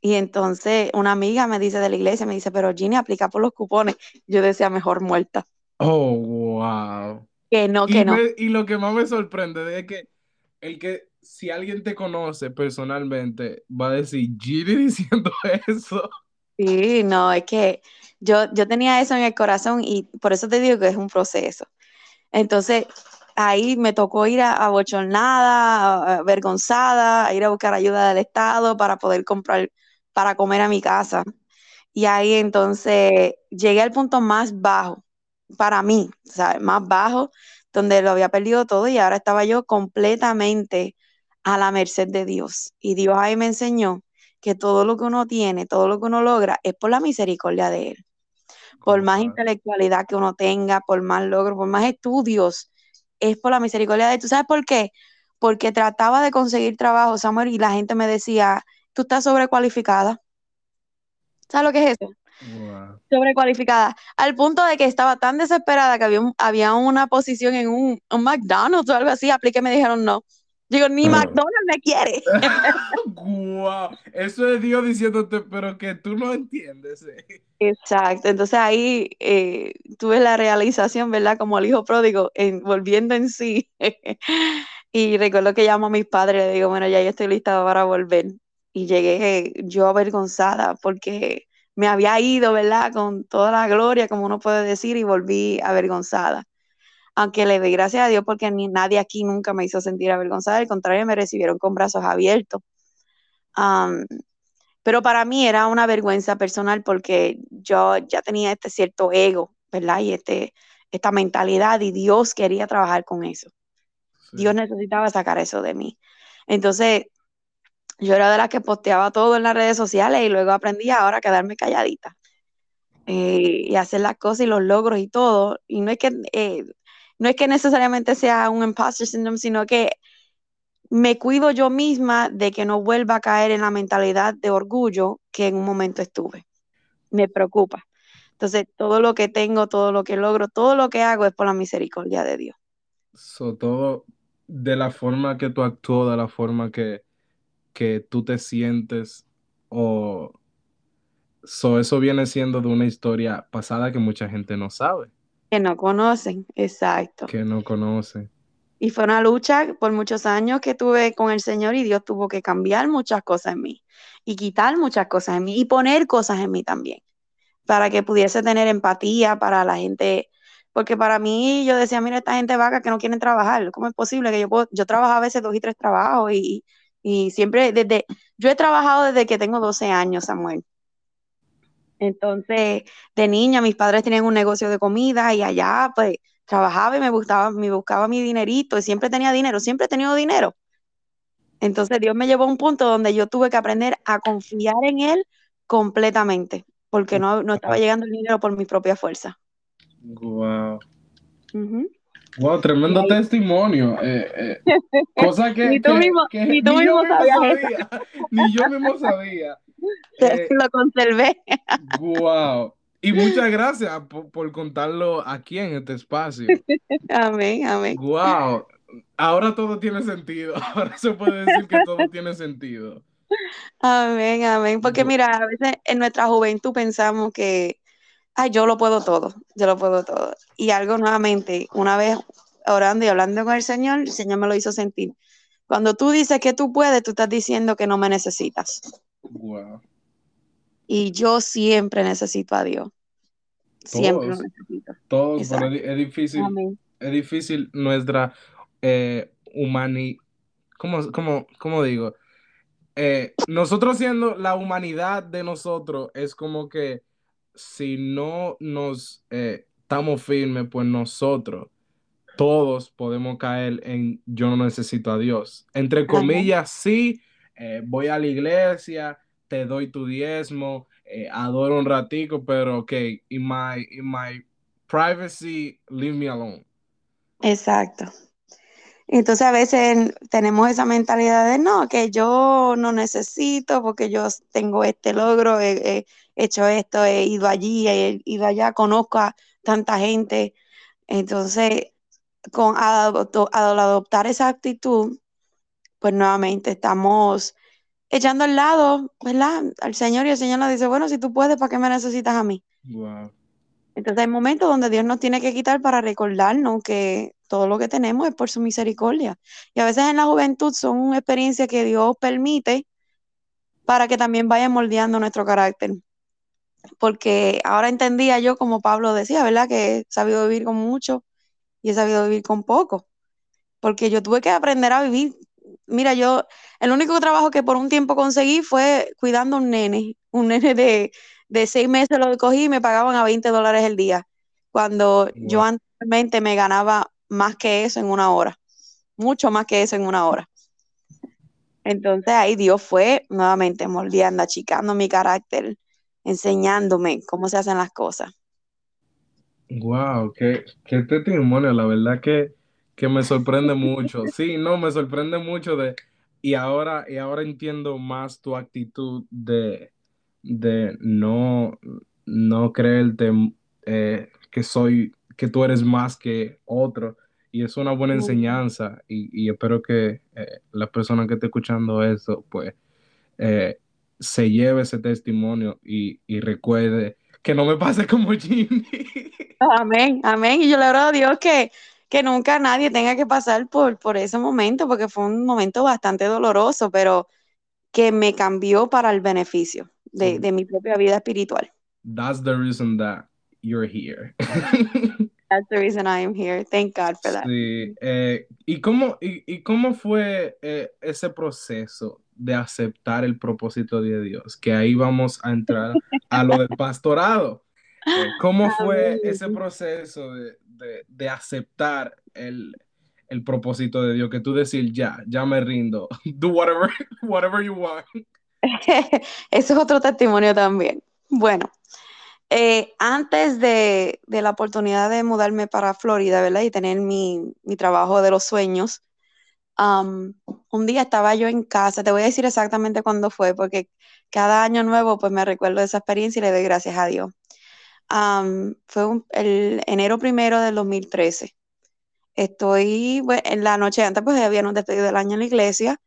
Y entonces una amiga me dice de la iglesia, me dice, pero Ginny, aplica por los cupones. Yo decía, mejor muerta. Oh, wow. Que no, que no. y lo que más me sorprende es que el que si alguien te conoce personalmente va a decir, Ginny diciendo eso. Sí, no, es que yo, yo tenía eso en el corazón y por eso te digo que es un proceso. Entonces, ahí me tocó ir a, bochornada, avergonzada, a ir a buscar ayuda del Estado para poder comprar para comer a mi casa. Y ahí entonces llegué al punto más bajo para mí, ¿sabes? Más bajo, donde lo había perdido todo y ahora estaba yo completamente a la merced de Dios. Y Dios ahí me enseñó que todo lo que uno tiene, todo lo que uno logra, es por la misericordia de Él. Por más intelectualidad que uno tenga, por más logros, por más estudios, es por la misericordia de Él. ¿Tú sabes por qué? Porque trataba de conseguir trabajo, Samuel, y la gente me decía, tú estás sobrecualificada. ¿Sabes lo que es eso? Sobrecualificada. Al punto de que estaba tan desesperada que había, había una posición en un, McDonald's o algo así. Apliqué y me dijeron no. Digo, ni McDonald's me quiere. wow. Eso es Dios diciéndote, pero que tú no entiendes. Eh. Exacto. Entonces ahí eh, tuve la realización, ¿verdad? Como el hijo pródigo, en, volviendo en sí. y recuerdo que llamo a mis padres y le digo, bueno, ya yo estoy lista para volver y llegué yo avergonzada porque me había ido, ¿verdad? Con toda la gloria, como uno puede decir, y volví avergonzada. Aunque le doy gracias a Dios porque ni nadie aquí nunca me hizo sentir avergonzada, al contrario, me recibieron con brazos abiertos. pero para mí era una vergüenza personal porque yo ya tenía este cierto ego, ¿verdad? Y este, esta mentalidad y Dios quería trabajar con eso. Dios necesitaba sacar eso de mí. Entonces, yo era de las que posteaba todo en las redes sociales y luego aprendí ahora a quedarme calladita eh, y hacer las cosas y los logros y todo. Y no es que, eh, no es que necesariamente sea un imposter syndrome, sino que me cuido yo misma de que no vuelva a caer en la mentalidad de orgullo que en un momento estuve. Me preocupa. Entonces, todo lo que tengo, todo lo que logro, todo lo que hago es por la misericordia de Dios. So, todo de la forma que tú actúas, de la forma que, que tú te sientes, o so, eso viene siendo de una historia pasada que mucha gente no sabe. Que no conocen, exacto. Que no conocen. Y fue una lucha por muchos años que tuve con el Señor y Dios tuvo que cambiar muchas cosas en mí y quitar muchas cosas en mí y poner cosas en mí también para que pudiese tener empatía para la gente, porque para mí yo decía, mira, esta gente vaga que no quieren trabajar, ¿cómo es posible que yo puedo, yo trabajo a veces dos y tres trabajos y, y siempre desde, yo he trabajado desde que tengo 12 años, Samuel. Entonces, de niña, mis padres tenían un negocio de comida y allá, pues, trabajaba y me buscaba, me buscaba mi dinerito y siempre tenía dinero, siempre he tenido dinero. Entonces, Dios me llevó a un punto donde yo tuve que aprender a confiar en Él completamente porque no, no estaba llegando el dinero por mi propia fuerza. Wow. Wow, tremendo testimonio. Eh, eh, cosa que, ni tú mismo, ni tú mismo sabía. ni yo mismo sabía. Eh, lo conservé. wow. Y muchas gracias por, por, contarlo aquí en este espacio. Amén, amén. Wow. Ahora todo tiene sentido. Ahora se puede decir que todo tiene sentido. Amén, amén. Porque mira, a veces en nuestra juventud pensamos que, ay, yo lo puedo todo, yo lo puedo todo. Y algo nuevamente, una vez orando y hablando con el Señor, el Señor me lo hizo sentir. Cuando tú dices que tú puedes, tú estás diciendo que no me necesitas. Wow. Y yo siempre necesito a Dios. Siempre Todos, lo necesito. Todos, Exacto. es, es difícil, Amén. es difícil nuestra eh, humani... ¿Cómo, cómo, cómo digo? Eh, nosotros siendo la humanidad de nosotros, es como que si no nos eh, estamos firmes, pues nosotros todos podemos caer en yo no necesito a Dios. Entre comillas, sí, eh, voy a la iglesia, te doy tu diezmo, eh, adoro un ratico, pero ok, in my, in my privacy, leave me alone. Exacto. Entonces a veces tenemos esa mentalidad de no, que yo no necesito porque yo tengo este logro, he, he hecho esto, he ido allí, he ido allá, conozco a tanta gente. Entonces, con al adoptar esa actitud, pues nuevamente estamos echando al lado, ¿verdad? Al Señor y el Señor nos dice, bueno, si tú puedes, ¿para qué me necesitas a mí? Wow. Entonces hay momentos donde Dios nos tiene que quitar para recordarnos que todo lo que tenemos es por su misericordia. Y a veces en la juventud son experiencias que Dios permite para que también vayan moldeando nuestro carácter. Porque ahora entendía yo, como Pablo decía, ¿verdad? Que he sabido vivir con mucho y he sabido vivir con poco. Porque yo tuve que aprender a vivir. Mira, yo, el único trabajo que por un tiempo conseguí fue cuidando a un nene, un nene de, de seis meses lo cogí y me pagaban a 20 dólares el día, cuando Wow. yo anteriormente me ganaba más que eso en una hora, mucho más que eso en una hora. Entonces ahí Dios fue nuevamente moldeando, achicando mi carácter, enseñándome cómo se hacen las cosas. Wow, qué, qué testimonio, la verdad que, que me sorprende mucho. Sí, no, me sorprende mucho de, y ahora, y ahora entiendo más tu actitud de, de no, no creerte eh, que soy, que tú eres más que otro. Y es una buena enseñanza y, y espero que eh, la persona que esté escuchando eso, pues, eh, se lleve ese testimonio y, y recuerde que no me pase como Jimmy. Amén, amén. Y yo le oro a Dios que, que nunca nadie tenga que pasar por, por ese momento, porque fue un momento bastante doloroso, pero que me cambió para el beneficio de, de mi propia vida espiritual. That's the reason that you're here. That's the reason I am here. Thank God for that. Sí, eh, ¿y cómo, y, y cómo fue eh, ese proceso de aceptar el propósito de Dios? Que ahí vamos a entrar a lo del pastorado. Eh, ¿cómo fue Amén. ese proceso de, de- de aceptar el, el propósito de Dios, que tú decir, ya, ya me rindo, do whatever, whatever you want. Eso es otro testimonio también. Bueno, eh, antes de, la oportunidad de mudarme para Florida, ¿verdad? Y tener mi, trabajo de los sueños, um, un día estaba yo en casa, te voy a decir exactamente cuándo fue, porque cada año nuevo pues me recuerdo de esa experiencia y le doy gracias a Dios. Fue el enero primero del 2013. Estoy, en la noche antes pues habíamos despedido del año en la iglesia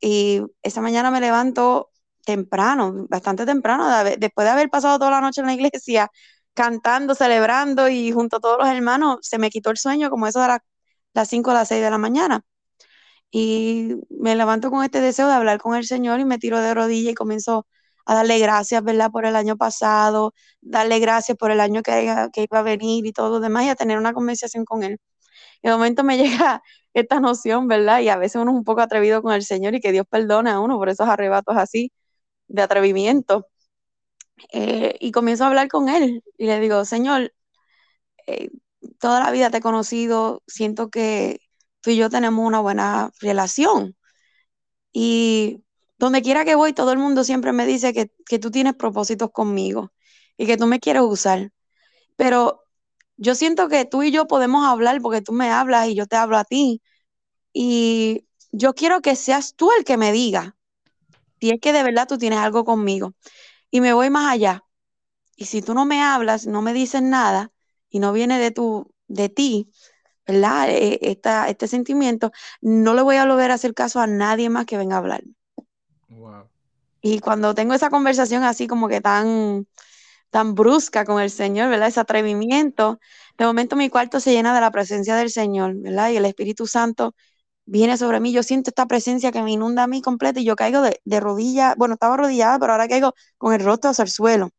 y esa mañana me levanto temprano, bastante temprano, después de haber pasado toda la noche en la iglesia cantando, celebrando y junto a todos los hermanos, se me quitó el sueño como eso de las 5 o las 6 de la mañana. Y me levanto con este deseo de hablar con el Señor y me tiro de rodillas y comienzo a darle gracias, ¿verdad? Por el año pasado, darle gracias por el año que, que iba a venir y todo lo demás y a tener una conversación con Él. Y de momento me llega esta noción, ¿verdad? Y a veces uno es un poco atrevido con el Señor y que Dios perdone a uno por esos arrebatos así de atrevimiento. Eh, y comienzo a hablar con Él y le digo, Señor, eh, toda la vida te he conocido, siento que tú y yo tenemos una buena relación. Y donde quiera que voy, todo el mundo siempre me dice que, que tú tienes propósitos conmigo y que tú me quieres usar. Pero yo siento que tú y yo podemos hablar porque tú me hablas y yo te hablo a ti. Y yo quiero que seas tú el que me diga si es que de verdad tú tienes algo conmigo. Y me voy más allá. Y si tú no me hablas, no me dices nada y no viene de, tu, de ti, ¿verdad? E, este sentimiento, no le voy a volver a hacer caso a nadie más que venga a hablar. Y cuando tengo esa conversación así como que tan, tan brusca con el Señor, ¿verdad? Ese atrevimiento. De momento mi cuarto se llena de la presencia del Señor, ¿verdad? Y el Espíritu Santo viene sobre mí. Yo siento esta presencia que me inunda a mí completa y yo caigo de, de rodillas. Bueno, estaba arrodillada, pero ahora caigo con el rostro hacia el suelo.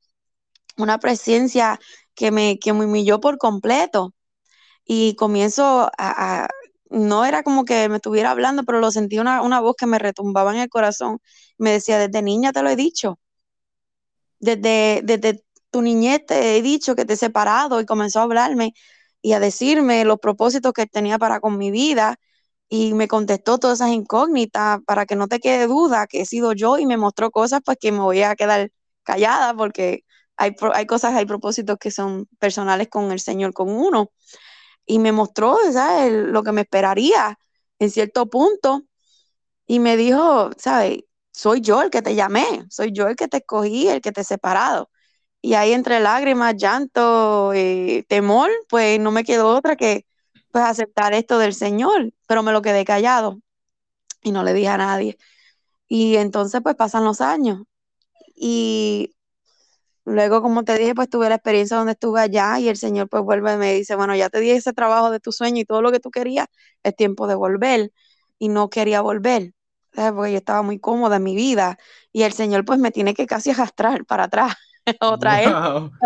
Una presencia que me, que me humilló por completo. Y comienzo a, no era como que me estuviera hablando, pero lo sentí una, una voz que me retumbaba en el corazón. Me decía, desde niña te lo he dicho. Desde, desde tu niñez te he dicho que te he separado y comenzó a hablarme y a decirme los propósitos que tenía para con mi vida y me contestó todas esas incógnitas para que no te quede duda que he sido yo y me mostró cosas pues que me voy a quedar callada porque hay, hay cosas, hay propósitos que son personales con el Señor, con uno. Y me mostró ¿sabes? lo que me esperaría en cierto punto y me dijo, ¿sabes? Soy yo el que te llamé, soy yo el que te escogí, el que te he separado y ahí entre lágrimas, llanto, y temor, pues no me quedó otra que pues aceptar esto del Señor, pero me lo quedé callado y no le dije a nadie. Y entonces pues pasan los años y luego como te dije pues tuve la experiencia donde estuve allá y el Señor pues vuelve y me dice, bueno, ya te di ese trabajo de tu sueño y todo lo que tú querías, es tiempo de volver y no quería volver. porque yo estaba muy cómoda en mi vida y el Señor pues me tiene que casi arrastrar para atrás o traer,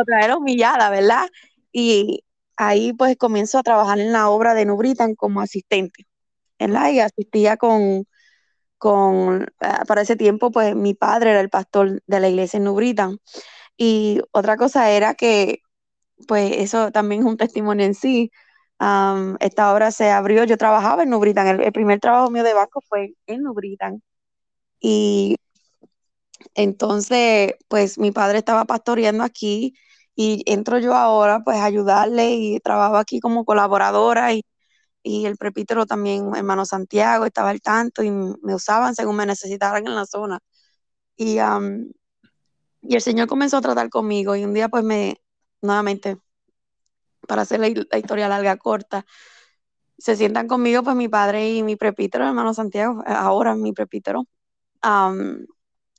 traer humillada, ¿verdad? Y ahí pues comienzo a trabajar en la obra de Nubritan como asistente, ¿verdad? Y asistía con, con, ah, para ese tiempo pues mi padre era el pastor de la iglesia en Nubritan. Y otra cosa era que, pues eso también es un testimonio en sí, esta obra se abrió, yo trabajaba en Nubritan, el, primer trabajo mío de banco fue en Nubritan. Y entonces, pues mi padre estaba pastoreando aquí y entro yo ahora pues ayudarle y trabajo aquí como colaboradora y, el prepítero también, hermano Santiago, estaba al tanto y me usaban según me necesitaran en la zona. Y, y el Señor comenzó a tratar conmigo y un día pues me, nuevamente, para hacer la, historia larga, corta, se sientan conmigo pues mi padre y mi prepítero, hermano Santiago, ahora mi prepítero.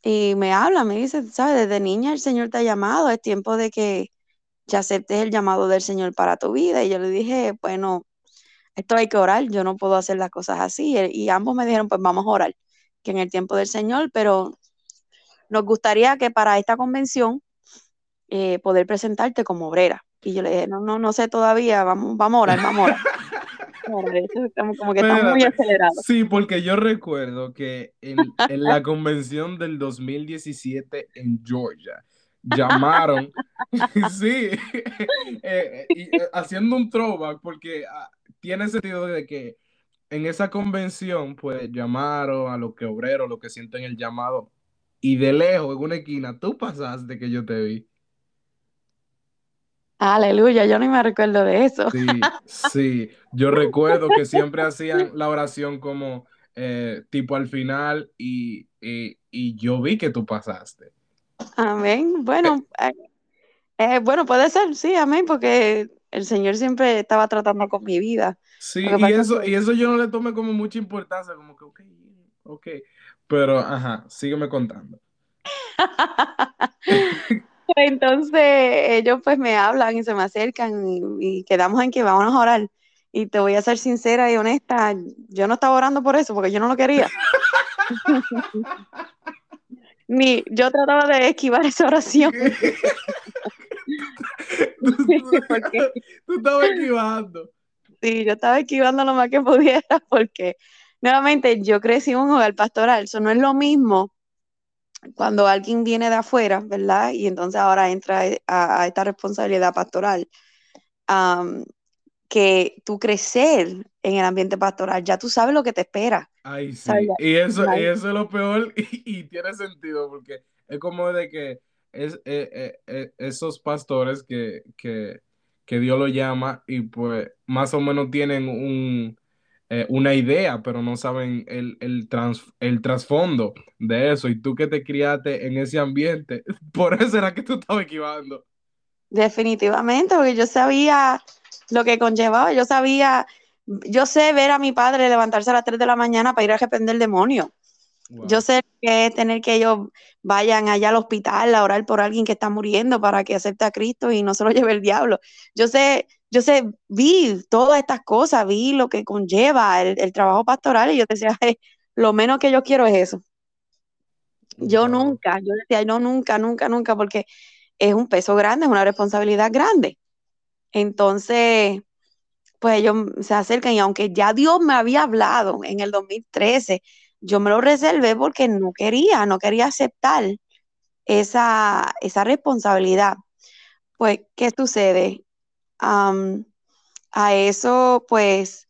Y me habla, me dice, ¿sabes? Desde niña el Señor te ha llamado, es tiempo de que ya aceptes el llamado del Señor para tu vida. Y yo le dije, bueno, esto hay que orar, yo no puedo hacer las cosas así. Y ambos me dijeron, pues vamos a orar, que en el tiempo del Señor, pero nos gustaría que para esta convención eh, poder presentarte como obrera. Y yo le dije, no, no, no sé todavía, vamos, vamos a orar, vamos a orar. como que estamos muy acelerados. Sí, porque yo recuerdo que en, la convención del 2017 en Georgia, llamaron, sí, eh, eh, haciendo un throwback, porque ah, tiene sentido de que en esa convención, pues llamaron a los que obreros, los que sienten el llamado, y de lejos, en una esquina, tú pasaste que yo te vi. Aleluya, yo ni me recuerdo de eso. Sí, sí, yo recuerdo que siempre hacían la oración como eh, tipo al final y, y, y, yo vi que tú pasaste. Amén. Bueno, eh, eh, bueno, puede ser, sí, amén, porque el Señor siempre estaba tratando con mi vida. Sí, y eso, que... y eso yo no le tomé como mucha importancia, como que, ok, ok, pero, ajá, sígueme contando. Entonces ellos pues me hablan y se me acercan y, y, quedamos en que vamos a orar. Y te voy a ser sincera y honesta, yo no estaba orando por eso porque yo no lo quería. Ni yo trataba de esquivar esa oración. tú, porque... tú estabas esquivando. Sí, yo estaba esquivando lo más que pudiera porque nuevamente yo crecí en un hogar pastoral, eso no es lo mismo cuando alguien viene de afuera, ¿verdad? Y entonces ahora entra a, a esta responsabilidad pastoral, um, que tú crecer en el ambiente pastoral, ya tú sabes lo que te espera. Ay, sí. Y eso, y eso es lo peor y, y, tiene sentido porque es como de que es, eh, eh, eh, esos pastores que, que, que, Dios lo llama y pues más o menos tienen un, eh, una idea, pero no saben el, el, trans, el trasfondo de eso. Y tú que te criaste en ese ambiente, por eso era que tú estabas equivocando. Definitivamente, porque yo sabía lo que conllevaba, yo sabía, yo sé ver a mi padre levantarse a las 3 de la mañana para ir a arrepender el demonio. Wow. Yo sé que es tener que ellos vayan allá al hospital a orar por alguien que está muriendo para que acepte a Cristo y no se lo lleve el diablo. Yo sé, yo sé, vi todas estas cosas, vi lo que conlleva el, el trabajo pastoral y yo decía, hey, lo menos que yo quiero es eso. Yo nunca, yo decía, no, nunca, nunca, nunca, porque es un peso grande, es una responsabilidad grande. Entonces, pues ellos se acercan y aunque ya Dios me había hablado en el 2013, yo me lo reservé porque no quería, no quería aceptar esa, esa responsabilidad. Pues, ¿qué sucede? A eso, pues,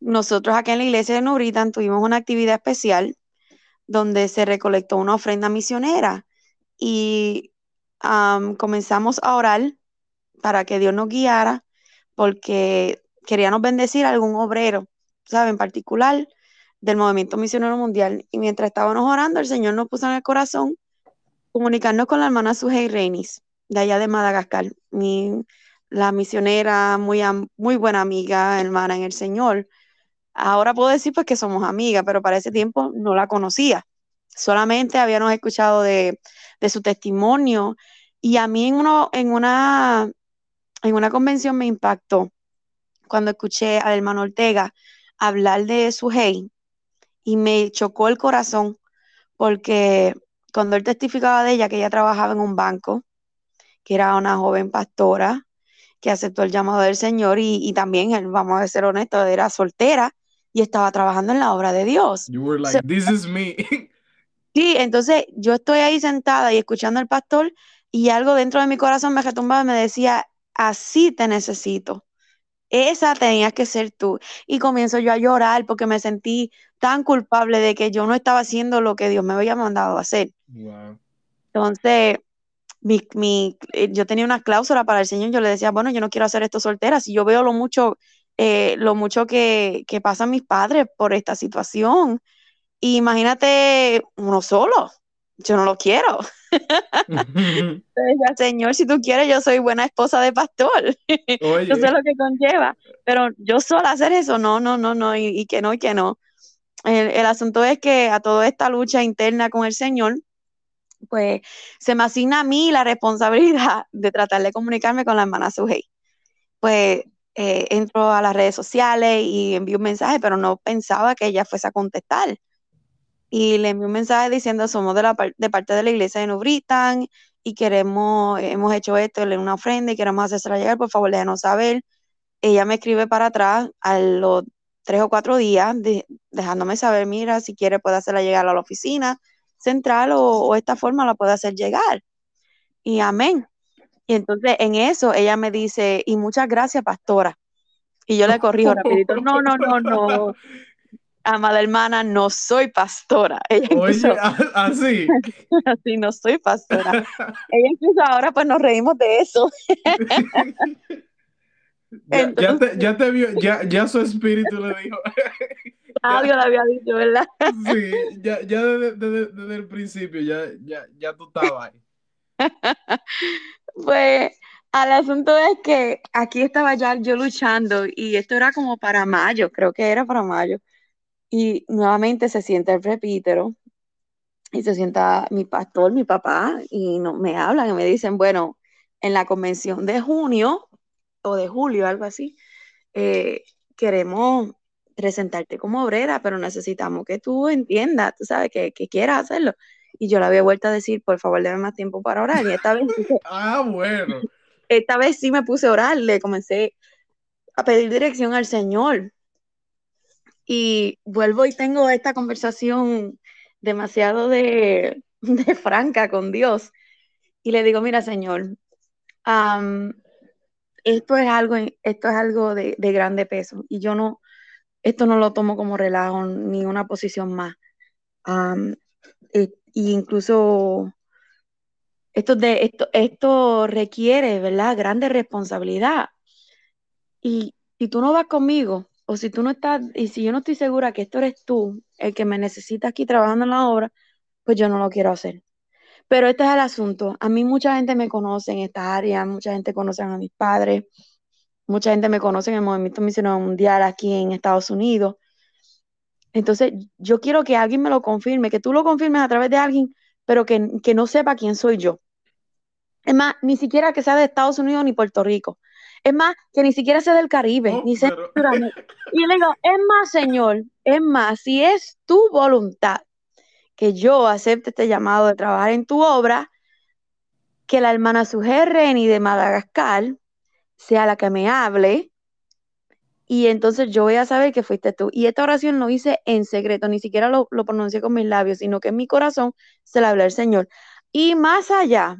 nosotros acá en la iglesia de Nuritan tuvimos una actividad especial donde se recolectó una ofrenda misionera y comenzamos a orar para que Dios nos guiara, porque queríamos bendecir a algún obrero, ¿sabe? En particular del Movimiento Misionero Mundial. Y mientras estábamos orando, el Señor nos puso en el corazón comunicarnos con la hermana Sujei Reinis, de allá de Madagascar, la misionera, muy, muy buena amiga, hermana en el Señor. Ahora puedo decir pues que somos amigas, pero para ese tiempo no la conocía. Solamente habíamos escuchado de, de su testimonio y a mí en, uno, en, una, en una convención me impactó cuando escuché al hermano Ortega hablar de su hey y me chocó el corazón porque cuando él testificaba de ella que ella trabajaba en un banco, que era una joven pastora que aceptó el llamado del Señor y, y también, vamos a ser honestos, era soltera y estaba trabajando en la obra de Dios. You were like, so, this is me. sí, entonces yo estoy ahí sentada y escuchando al pastor y algo dentro de mi corazón me retumbaba y me decía, así te necesito. Esa tenías que ser tú. Y comienzo yo a llorar porque me sentí tan culpable de que yo no estaba haciendo lo que Dios me había mandado a hacer. Wow. Entonces, mi, mi, yo tenía una cláusula para el Señor. Yo le decía, bueno, yo no quiero hacer esto soltera. Si yo veo lo mucho, eh, lo mucho que, que pasan mis padres por esta situación. Imagínate uno solo. Yo no lo quiero. Entonces, Señor, si tú quieres, yo soy buena esposa de pastor. Oye. yo sé lo que conlleva, pero yo sola hacer eso, no, no, no, no, y, y que no, y que no. El, el, asunto es que a toda esta lucha interna con el Señor, pues se me asigna a mí la responsabilidad de tratar de comunicarme con la hermana Sujei. Pues eh, entro a las redes sociales y envío un mensaje, pero no pensaba que ella fuese a contestar y le envió un mensaje diciendo somos de, la, parte de la iglesia de Nubritan y queremos, hemos hecho esto, le una ofrenda y queremos hacérsela llegar, por favor déjenos saber. Ella me escribe para atrás a los tres o cuatro días, de, dejándome saber, mira, si quiere puede hacerla llegar a la oficina central o, o esta forma la puede hacer llegar. Y amén. Y entonces en eso ella me dice, y muchas gracias, pastora. Y yo le corrijo rapidito, no, no, no, no, amada hermana, no soy pastora. Ella Oye, incluso, así. así, no soy pastora. Ella incluso ahora pues nos reímos de eso. Ya, ya te, ya te vio, ya, ya su espíritu le dijo. Ah, Dios le había dicho, ¿verdad? Sí, ya, ya desde, desde- desde el principio, ya, ya, ya tú estabas ahí. Pues al asunto es que aquí estaba ya yo luchando y esto era como para mayo, creo que era para mayo. Y nuevamente se sienta el presbítero y se sienta mi pastor, mi papá, y no, me hablan y me dicen, bueno, en la convención de junio o de julio, algo así, eh, queremos presentarte como obrera, pero necesitamos que tú entiendas, tú sabes, que, que quieras hacerlo. Y yo le había vuelto a decir, por favor, déme más tiempo para orar. Y esta vez, Ah, bueno. esta vez sí me puse a orar, le comencé a pedir dirección al Señor. Y vuelvo y tengo esta conversación demasiado de, de franca con Dios. Y le digo, mira, Señor, esto es algo, esto es algo de, de grande peso. Y yo no, esto no lo tomo como relajo ni una posición más. Am, e- incluso esto, de, esto, esto requiere, ¿verdad? Grande responsabilidad. Y si tú no vas conmigo, o si tú no estás, y si yo no estoy segura que esto eres tú, el que me necesita aquí trabajando en la obra, pues yo no lo quiero hacer. Pero este es el asunto. A mí mucha gente me conoce en esta área, mucha gente conoce a mis padres, mucha gente me conoce en el movimiento misionero mundial aquí en Estados Unidos. Entonces, yo quiero que alguien me lo confirme, que tú lo confirmes a través de alguien, pero que, que no sepa quién soy yo. Es más, ni siquiera que sea de Estados Unidos ni Puerto Rico. Es más, que ni siquiera sea del Caribe, Oh, ni sea pero-. Y le digo, es más, Señor, es más, si es tu voluntad que yo acepte este llamado de trabajar en tu obra, que la hermana Sujé Reni de Madagascar sea la que me hable, y entonces yo voy a saber que fuiste tú. Y esta oración lo hice en secreto, ni siquiera lo, lo pronuncié con mis labios, sino que en mi corazón se la hablé al Señor. Y más allá,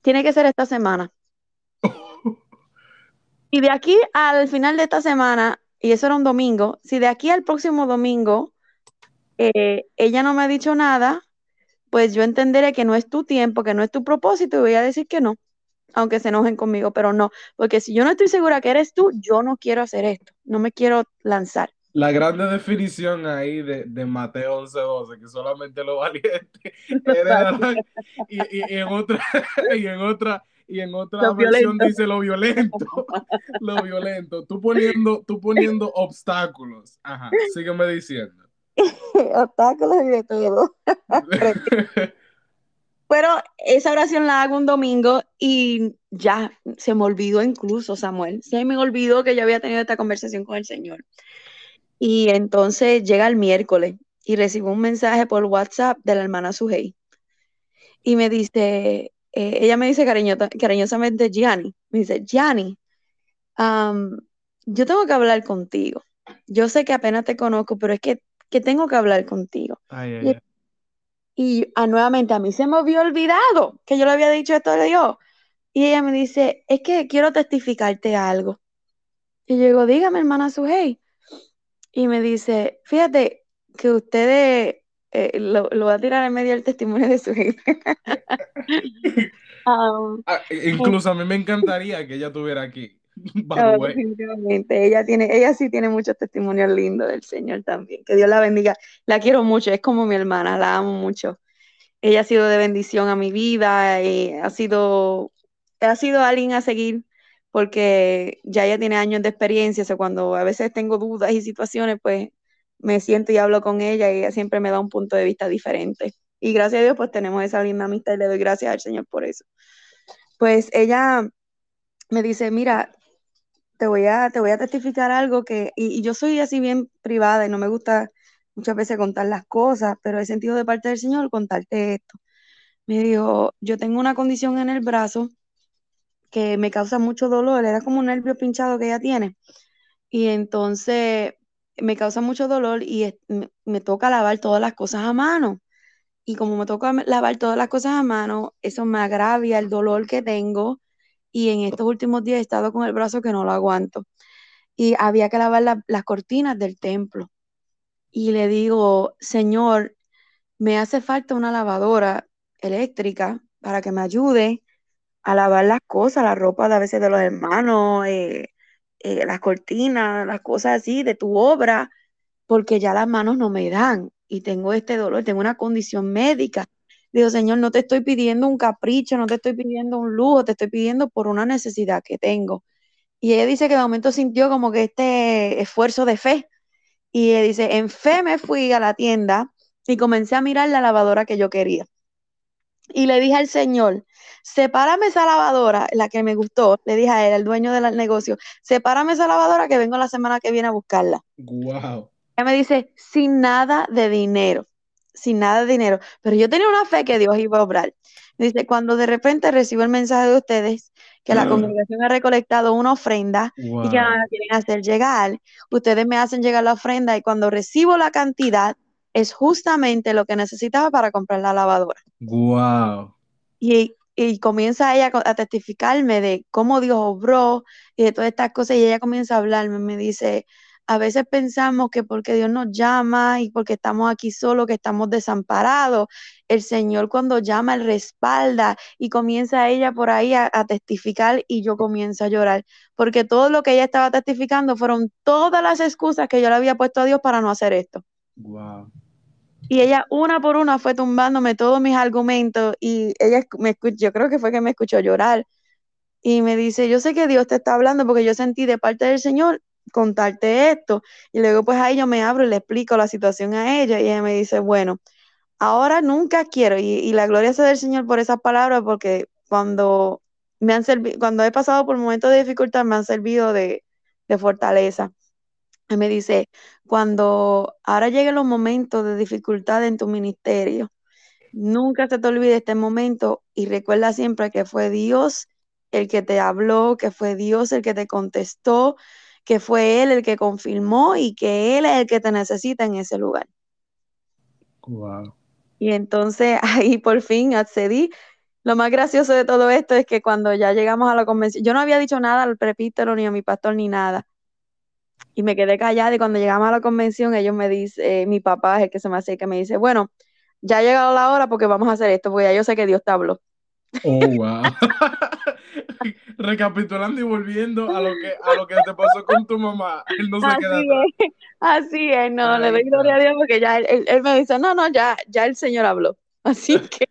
tiene que ser esta semana. Y de aquí al final de esta semana, y eso era un domingo, si de aquí al próximo domingo eh, ella no me ha dicho nada, pues yo entenderé que no es tu tiempo, que no es tu propósito y voy a decir que no, aunque se enojen conmigo, pero no, porque si yo no estoy segura que eres tú, yo no quiero hacer esto, no me quiero lanzar. La grande definición ahí de, de Mateo 11:12, que solamente lo valiente heredarán, y, y- y en otra, y en otra, y en otra Lo versión violento. dice lo violento, lo violento, tú poniendo, tú poniendo obstáculos. Ajá, sígueme diciendo. Obstáculos y de todo. Pero esa oración la hago un domingo y ya se me olvidó incluso, Samuel, se me olvidó que yo había tenido esta conversación con el Señor. Y entonces llega el miércoles y recibo un mensaje por WhatsApp de la hermana Sujei. Y me dice, eh, ella me dice cariñosamente, Gianni, me dice, Gianni, yo tengo que hablar contigo. Yo sé que apenas te conozco, pero es que, que tengo que hablar contigo. Ay, ay, ay. Y ah, nuevamente a mí se me había olvidado que yo le había dicho esto de Dios. Y ella me dice, es que quiero testificarte algo. Y yo digo, dígame, hermana Sujei. Y me dice, fíjate que ustedes, eh, lo, lo voy a tirar en medio del testimonio de Sujei. Um, Ah, incluso a mí me encantaría que ella estuviera aquí. Ah. Ella tiene, ella sí tiene muchos testimonios lindos del Señor también. Que Dios la bendiga. La quiero mucho, es como mi hermana, la amo mucho. Ella ha sido de bendición a mi vida y ha sido, ha sido alguien a seguir porque ya ella tiene años de experiencia. O sea, cuando a veces tengo dudas y situaciones, pues me siento y hablo con ella y ella siempre me da un punto de vista diferente. Y gracias a Dios, pues tenemos esa linda amistad y le doy gracias al Señor por eso. Pues ella me dice, mira, te voy a, te voy a testificar algo que, y, yo soy así bien privada y no me gusta muchas veces contar las cosas, pero he sentido de parte del Señor contarte esto. Me dijo, yo tengo una condición en el brazo que me causa mucho dolor, era como un nervio pinchado que ella tiene, y entonces me causa mucho dolor y me, me toca lavar todas las cosas a mano. Y como me toca lavar todas las cosas a mano, eso me agravia el dolor que tengo y en estos últimos días he estado con el brazo que no lo aguanto. y había que lavar las cortinas del templo. Y le digo, Señor, me hace falta una lavadora eléctrica para que me ayude a lavar las cosas, la ropa de a veces de los hermanos, eh, eh, las cortinas, las cosas así de tu obra, porque ya las manos no me dan y tengo este dolor, tengo una condición médica. Digo, Señor, no te estoy pidiendo un capricho, no te estoy pidiendo un lujo, te estoy pidiendo por una necesidad que tengo. Y ella dice que de momento sintió como que este esfuerzo de fe. Y ella dice, en fe me fui a la tienda y comencé a mirar la lavadora que yo quería. Y le dije al Señor, sepárame esa lavadora, la que me gustó, le dije a él, el dueño del negocio, sepárame esa lavadora que vengo la semana que viene a buscarla. Wow. Ella me dice, sin nada de dinero, sin nada de dinero. Pero yo tenía una fe que Dios iba a obrar. dice, cuando de repente recibo el mensaje de ustedes que la congregación ha recolectado una ofrenda y que la quieren hacer llegar, ustedes me hacen llegar la ofrenda y cuando recibo la cantidad es justamente lo que necesitaba para comprar la lavadora. Wow. Y, y comienza ella a testificarme de cómo Dios obró y de todas estas cosas y ella comienza a hablarme, me dice, a veces pensamos que porque Dios nos llama y porque estamos aquí solos, que estamos desamparados, el Señor cuando llama, Él respalda y comienza ella por ahí a, testificar y yo comienzo a llorar, porque todo lo que ella estaba testificando fueron todas las excusas que yo le había puesto a Dios para no hacer esto. Wow. Y ella una por una fue tumbándome todos mis argumentos y ella me yo creo que fue que me escuchó llorar y me dice, yo sé que Dios te está hablando porque yo sentí de parte del Señor contarte esto. Y luego pues ahí yo me abro y le explico la situación a ella y ella me dice, bueno, ahora nunca quiero, y, la gloria sea del Señor por esas palabras, porque cuando me han servido, cuando he pasado por momentos de dificultad, me han servido de, de fortaleza. Y me dice, cuando ahora lleguen los momentos de dificultad en tu ministerio, nunca se te olvide este momento y recuerda siempre que fue Dios el que te habló, que fue Dios el que te contestó, que fue Él el que confirmó y que Él es el que te necesita en ese lugar. Wow. Y entonces ahí por fin accedí. Lo más gracioso de todo esto es que cuando ya llegamos a la convención, yo no había dicho nada al prepítero ni a mi pastor ni nada. Y me quedé callada y cuando llegamos a la convención ellos me dicen, eh, mi papá es el que se me acerca, me dice, bueno, ya ha llegado la hora porque vamos a hacer esto, porque ya yo sé que Dios te habló. Oh, wow. Recapitulando y volviendo a lo que a lo que te pasó con tu mamá, él no se así queda es, Así es, no, le doy gloria a Dios porque ya él, me dice, no, no, ya, ya el Señor habló. Así que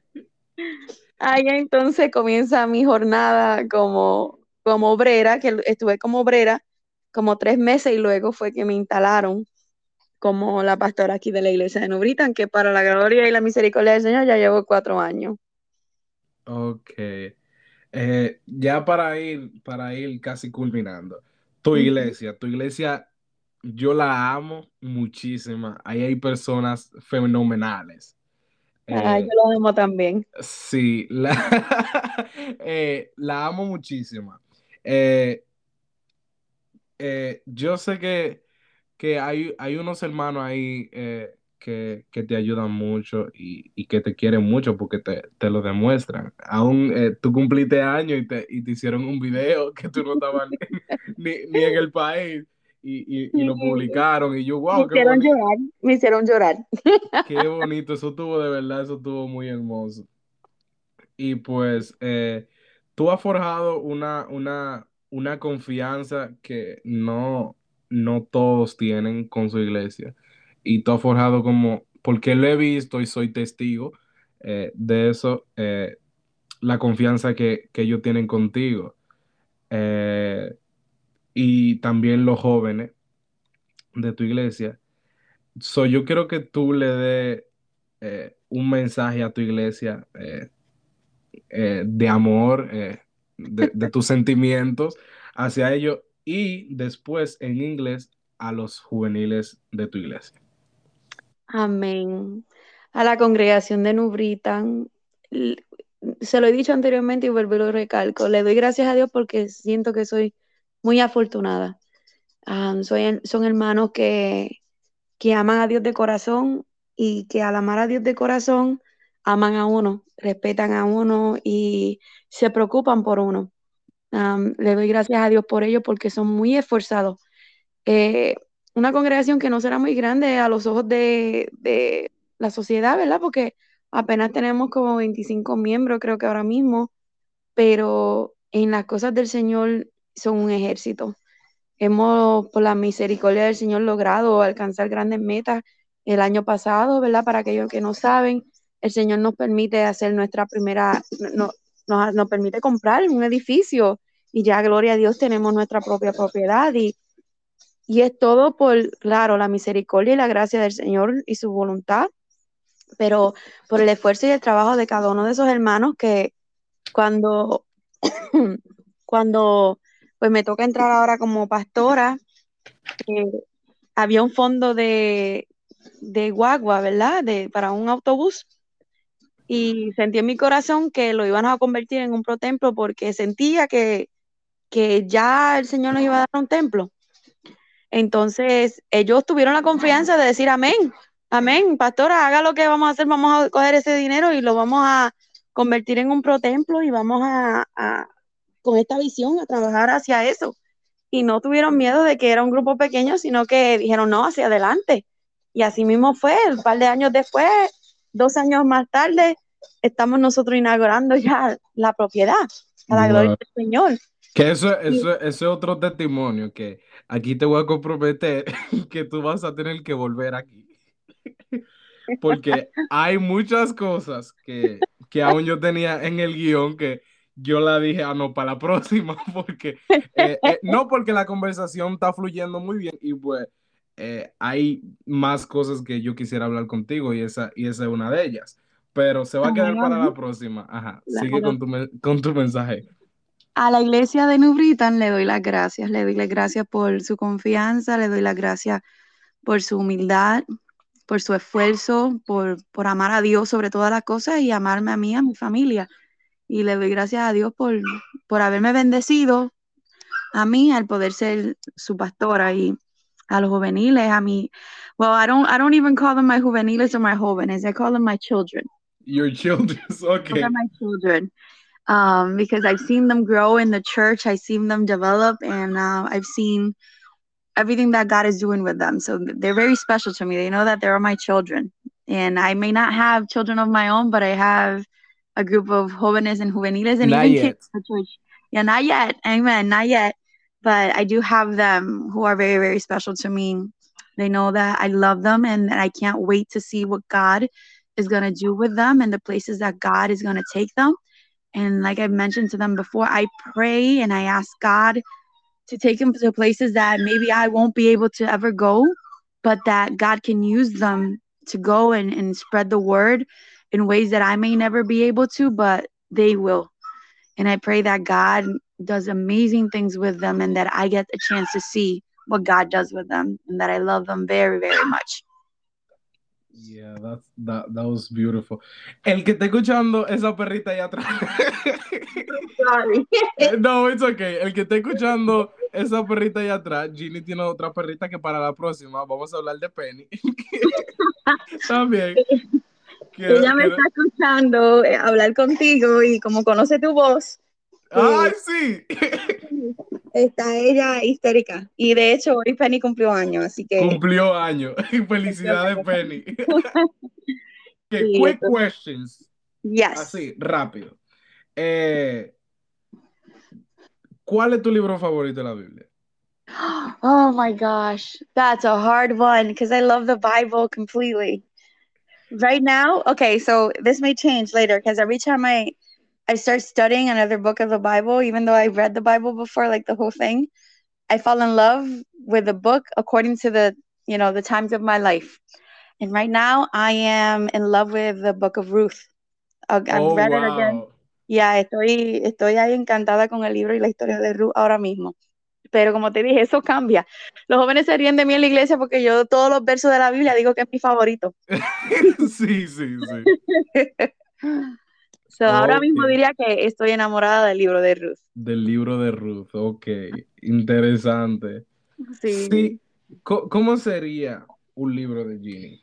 ahí entonces comienza mi jornada como, como obrera, que estuve como obrera como tres meses y luego fue que me instalaron como la pastora aquí de la iglesia de Nubritan, que para la gloria y la misericordia del Señor ya llevo cuatro años. Ok. Eh, ya para ir, para ir casi culminando, tu iglesia, tu iglesia, yo la amo muchísima. Ahí hay personas fenomenales. Ah, yo lo amo también. Sí, la, eh, la amo muchísimo. Eh, yo sé que, que hay, hay, unos hermanos ahí que, te ayudan mucho y, que te quieren mucho porque te, lo demuestran. Aún eh, tú cumpliste años y te, y te hicieron un video que tú no estabas ni, en el país y, lo publicaron y yo, wow, me hicieron llorar, me hicieron llorar. Qué bonito, eso tuvo de verdad, eso tuvo muy hermoso. Y pues eh, tú has forjado una, una, una confianza que no, no todos tienen con su iglesia y has forjado como, porque lo he visto y soy testigo eh, de eso, eh, la confianza que, ellos tienen contigo. Eh, y también los jóvenes de tu iglesia. So, yo quiero que tú le des un mensaje a tu iglesia de amor, de, de tus sentimientos hacia ellos y después en inglés a los juveniles de tu iglesia. Amén. A la congregación de Nubritan, se lo he dicho anteriormente y vuelvo y lo recalco, le doy gracias a Dios porque siento que soy muy afortunada. son hermanos que, que aman a Dios de corazón y que al amar a Dios de corazón aman a uno, respetan a uno y se preocupan por uno. le doy gracias a Dios por ello porque son muy esforzados eh, una congregación que no será muy grande a los ojos de, de la sociedad, ¿verdad? Porque apenas tenemos como 25 miembros, creo que ahora mismo, pero en las cosas del Señor son un ejército. Hemos, por la misericordia del Señor, logrado alcanzar grandes metas el año pasado, ¿verdad? Para aquellos que no saben, el Señor nos permite hacer nuestra primera, no, nos, nos permite comprar un edificio y ya, gloria a Dios, tenemos nuestra propia propiedad y, y es todo por, claro, la misericordia y la gracia del Señor y su voluntad, pero por el esfuerzo y el trabajo de cada uno de esos hermanos que cuando, cuando pues me toca entrar ahora como pastora, eh, había un fondo de, de guagua, ¿verdad? De, para un autobús. Y sentí en mi corazón que lo iban a convertir en un pro templo porque sentía que, que ya el Señor nos iba a dar un templo. Entonces, ellos tuvieron la confianza de decir amén, amén, pastora, haga lo que vamos a hacer, vamos a coger ese dinero y lo vamos a convertir en un pro templo y vamos a, a con esta visión, a trabajar hacia eso. Y no tuvieron miedo de que era un grupo pequeño, sino que dijeron, no, hacia adelante. Y así mismo fue, un par de años después, dos años más tarde, estamos nosotros inaugurando ya la propiedad, a la Wow. gloria del Señor. Que eso, eso, eso es otro testimonio que aquí te voy a comprometer que tú vas a tener que volver aquí. Porque hay muchas cosas que, que aún yo tenía en el guion que yo la dije, ah, no, para la próxima, porque eh, eh, no porque la conversación está fluyendo muy bien y pues eh, hay más cosas que yo quisiera hablar contigo y esa, y esa es una de ellas. Pero se va a quedar para la próxima. Ajá, sigue con tu, con tu mensaje. A la iglesia de New Britain le doy las gracias, le doy las gracias por su confianza, le doy las gracias por su humildad, por su esfuerzo, por, por amar a Dios sobre todas las cosas y amarme a mí, a mi familia. Y le doy gracias a Dios por, por haberme bendecido a mí al poder ser su pastora y a los juveniles, a mí. Well, I don't, I don't even call them my juveniles or my jóvenes, I call them my children. Your children, okay. my children. Um, because I've seen them grow in the church, I've seen them develop, and uh, I've seen everything that God is doing with them. So they're very special to me. They know that they're my children. And I may not have children of my own, but I have a group of jóvenes and juveniles and Not even yet. kids in the church. Yeah, not yet. Amen. Not yet. But I do have them who are very, very special to me. They know that I love them and that I can't wait to see what God is going to do with them and the places that God is going to take them. And like I've mentioned to them before, I pray and I ask God to take them to places that maybe I won't be able to ever go, but that God can use them to go and, and spread the word in ways that I may never be able to, but they will. And I pray that God does amazing things with them and that I get a chance to see what God does with them and that I love them very, very much. Yeah, that's, that, that was beautiful. El que está escuchando esa perrita allá atrás. Sorry. no, it's okay. El que está escuchando esa perrita allá atrás, Ginny tiene otra perrita que para la próxima vamos a hablar de Penny. También. Quiero- Ella me quiero- está escuchando eh, hablar contigo y como conoce tu voz, ¡Ay, sí! está ella histérica. Y de hecho, hoy Penny cumplió años, así que Cumplió año. Felicidades, Penny. Que Sí, quick eso- questions. yes. Así, rápido. Eh, ¿Cuál es tu libro favorito de la Biblia? Oh my gosh, that's a hard one because I love the Bible completely. Right now, okay, so this may change later because every time I I start studying another book of the Bible, even though I've read the Bible before, like the whole thing, I fall in love with the book according to the you know the times of my life. And right now, I am in love with the book of Ruth. I've Oh, read it again. wow. Ya, estoy, estoy ahí encantada con el libro y la historia de Ruth ahora mismo. Pero como te dije, eso cambia. Los jóvenes se ríen de mí en la iglesia porque yo todos los versos de la Biblia digo que es mi favorito. sí, sí, sí. So, Ahora mismo diría que estoy enamorada del libro de Ruth. Del libro de Ruth. Ok, interesante. Sí. Sí. ¿Cómo sería un libro de Ginny?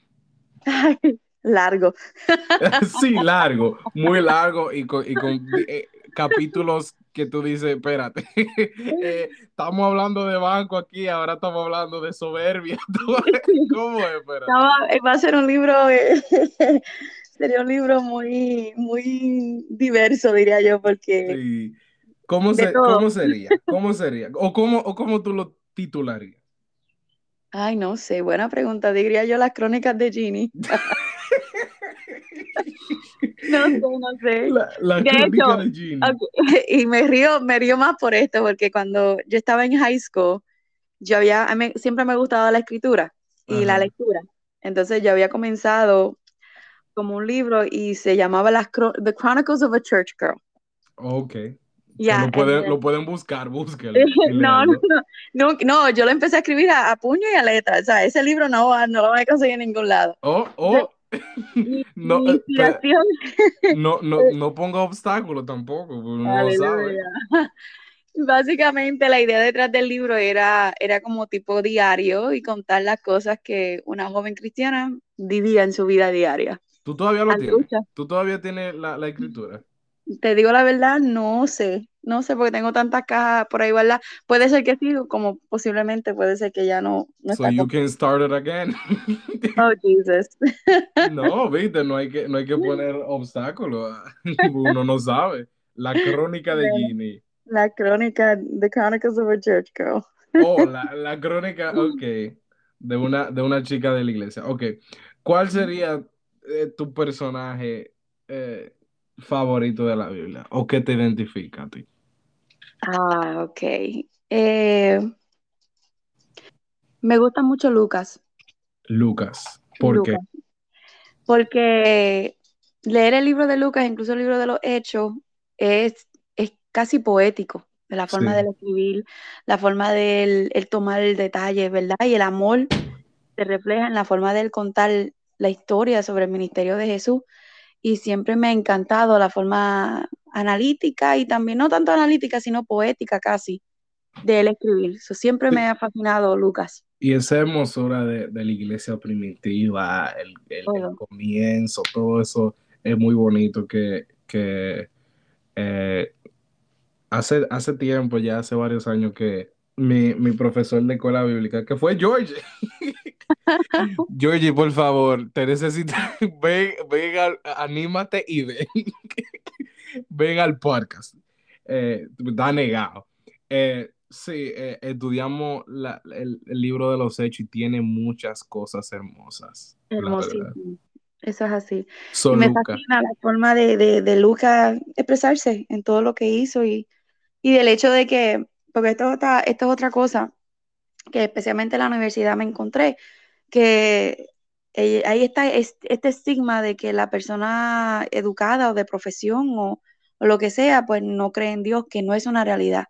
Largo. Sí, largo, muy largo y con, y con- eh, capítulos que tú dices, espérate, eh, estamos hablando de banco aquí, ahora estamos hablando de soberbia. ¿Cómo es? Espérate. va a ser un libro, eh, sería un libro muy, muy diverso, diría yo, porque... Sí. ¿Cómo, se, ¿Cómo, sería? ¿Cómo sería? ¿O cómo, ¿O cómo tú lo titularías? Ay, no sé, buena pregunta. Diría yo las crónicas de Ginny. No sé, no sé. La, crónica de Ginny. Y me río, me río más por esto, porque cuando yo estaba en high school, yo había, siempre me ha gustado la escritura y la lectura. Entonces yo había comenzado como un libro y se llamaba las, The Chronicles of a Church Girl. Ok lo, pueden, lo, pueden, buscar, búsquelo. no, no, no, no, yo lo empecé a escribir a, puño y a letra. O sea, ese libro no, no lo voy a conseguir en ningún lado. Oh, oh. no, eh, no, no, no ponga obstáculos tampoco, pues, no lo sabe. Básicamente la idea detrás del libro era, era como tipo diario y contar las cosas que una joven cristiana vivía en su vida diaria. ¿Tú todavía lo tienes? ¿Tú todavía tienes la, la escritura? Te digo la verdad, no sé. No sé, porque tengo tantas cajas por ahí, ¿verdad? Puede ser que sí, como posiblemente puede ser que ya no. no so you can start it again. oh, Jesus. no, viste, no hay que, no hay que poner obstáculos. Uno no sabe. La crónica de Ginny. La crónica, The Chronicles of a Church Girl. oh, la, la crónica, ok. De una, de una chica de la iglesia. Ok. ¿Cuál sería eh, tu personaje? Eh, favorito de la Biblia o qué te identifica a ti? Ah, ok. Eh, me gusta mucho Lucas. Lucas. ¿Por qué? Porque leer el libro de Lucas, incluso el libro de los Hechos, es, es casi poético. La forma de escribir, la forma de él, tomar el detalle, ¿verdad? Y el amor se refleja en la forma de él contar la historia sobre el ministerio de Jesús y siempre me ha encantado la forma analítica y también no tanto analítica, sino poética casi de él escribir. Eso siempre me ha fascinado Lucas. Y esa hermosura de, la iglesia primitiva, el, comienzo, todo eso es muy bonito que, eh, hace, hace tiempo, ya hace varios años que mi, mi profesor de escuela bíblica, que fue George, Georgie, por favor, te necesito. Ven, ven anímate y ven. ven al podcast. Eh, está negado. Eh, sí, eh, estudiamos el, libro de los hechos y tiene muchas cosas hermosas. Hermosísimo. Eso es así. me fascina la forma de, de, Lucas expresarse en todo lo que hizo y, y del hecho de que, porque esto, esto es otra cosa que especialmente en la universidad me encontré, que ahí está este estigma de que la persona educada o de profesión o, lo que sea, pues no cree en Dios, que no es una realidad,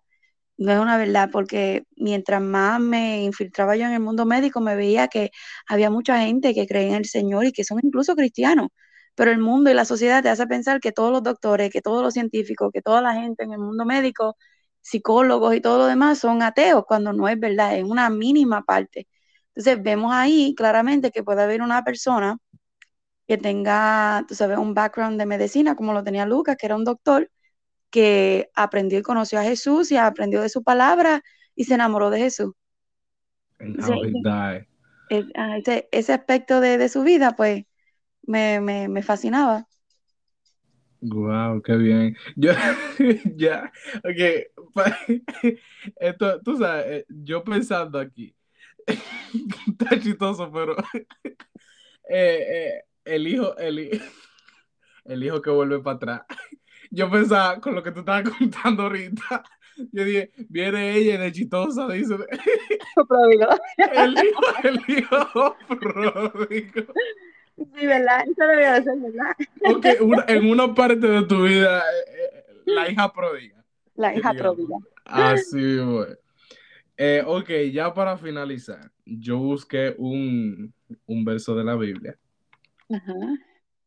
no es una verdad, porque mientras más me infiltraba yo en el mundo médico, me veía que había mucha gente que cree en el Señor y que son incluso cristianos, pero el mundo y la sociedad te hace pensar que todos los doctores, que todos los científicos, que toda la gente en el mundo médico, psicólogos y todo lo demás son ateos, cuando no es verdad, es una mínima parte. Entonces vemos ahí claramente que puede haber una persona que tenga, tú sabes, un background de medicina, como lo tenía Lucas, que era un doctor, que aprendió y conoció a Jesús y aprendió de su palabra y se enamoró de Jesús. Ah, ese, ese, aspecto de, su vida, pues, me, me, fascinaba. Wow, qué bien. Yo, ya, ok, esto, tú sabes, eh, yo pensando aquí, está chistoso, pero eh, eh, el hijo, el, el hijo que vuelve para atrás. Yo pensaba, con lo que tú estabas contando ahorita, yo dije, viene ella de chistosa, dice. El hijo, el hijo pródigo. Sí, ¿verdad? Eso lo voy a hacer, ¿verdad? Ok, en una parte de tu vida, eh, la hija pródiga. La hija pródiga. Así, güey. Eh, ok, ya para finalizar, yo busqué un, verso de la Biblia.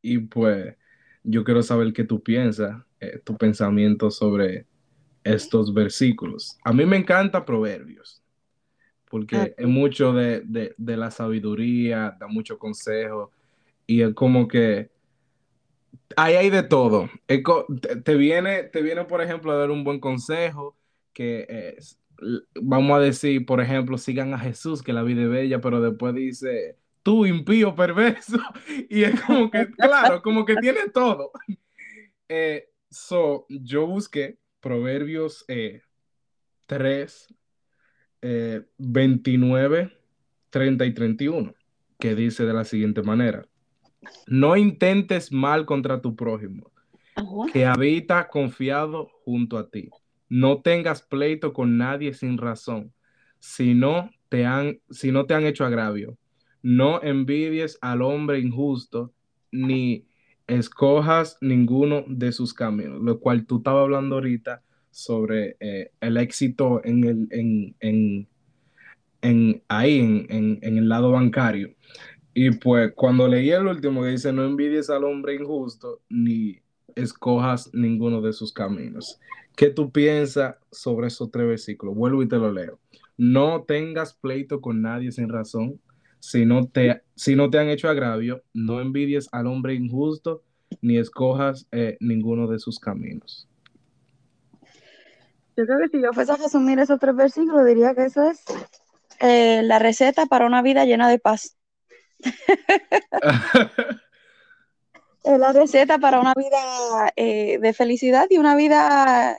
Y pues yo quiero saber qué tú piensas, eh, tu pensamiento sobre estos versículos. A mí me encanta Proverbios, porque es mucho de, la sabiduría, da mucho consejo, y es como que ahí hay de todo. Te, viene, te viene, por ejemplo, a dar un buen consejo, que es, vamos a decir, por ejemplo, sigan a Jesús, que la vida es bella, pero después dice, tú impío perverso, y es como que, claro, como que tiene todo. Eh, so, yo busqué Proverbios 3, 29, 30 y 31, que dice de la siguiente manera. No intentes mal contra tu prójimo, que habita confiado junto a ti. No tengas pleito con nadie sin razón, si no te han, si no te han hecho agravio. No envidies al hombre injusto, ni escojas ninguno de sus caminos, lo cual tú estabas hablando ahorita sobre eh, el éxito en el, en, en, ahí, en, en, el lado bancario. Y pues cuando leí el último que dice, no envidies al hombre injusto, ni escojas ninguno de sus caminos. ¿Qué tú piensas sobre esos tres versículos? Vuelvo y te lo leo. No tengas pleito con nadie sin razón. Si no te, si no te han hecho agravio, no envidies al hombre injusto, ni escojas eh, ninguno de sus caminos. Yo creo que si yo fuese a resumir esos tres versículos, diría que eso es eh, la receta para una vida llena de paz. es la receta para una vida eh, de felicidad y una vida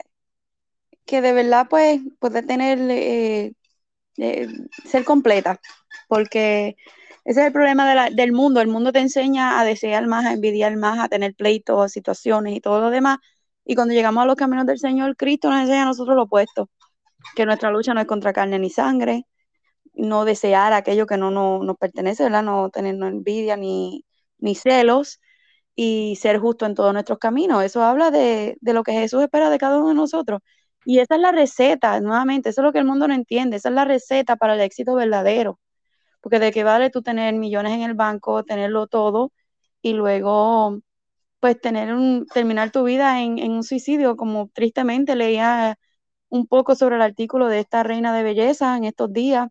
que de verdad pues puede tener, eh, eh, ser completa, porque ese es el problema del mundo, el mundo te enseña a desear más, a envidiar más, a tener pleitos, situaciones y todo lo demás, y cuando llegamos a los caminos del Señor, Cristo nos enseña a nosotros lo opuesto, que nuestra lucha no es contra carne ni sangre, no desear aquello que no, nos pertenece, ¿verdad? No tener envidia ni, celos y ser justo en todos nuestros caminos. Eso habla de, lo que Jesús espera de cada uno de nosotros. Y esa es la receta, nuevamente, eso es lo que el mundo no entiende, esa es la receta para el éxito verdadero. Porque de qué vale tú tener millones en el banco, tenerlo todo y luego pues tener un, terminar tu vida en, en un suicidio, como tristemente leía un poco sobre el artículo de esta reina de belleza en estos días,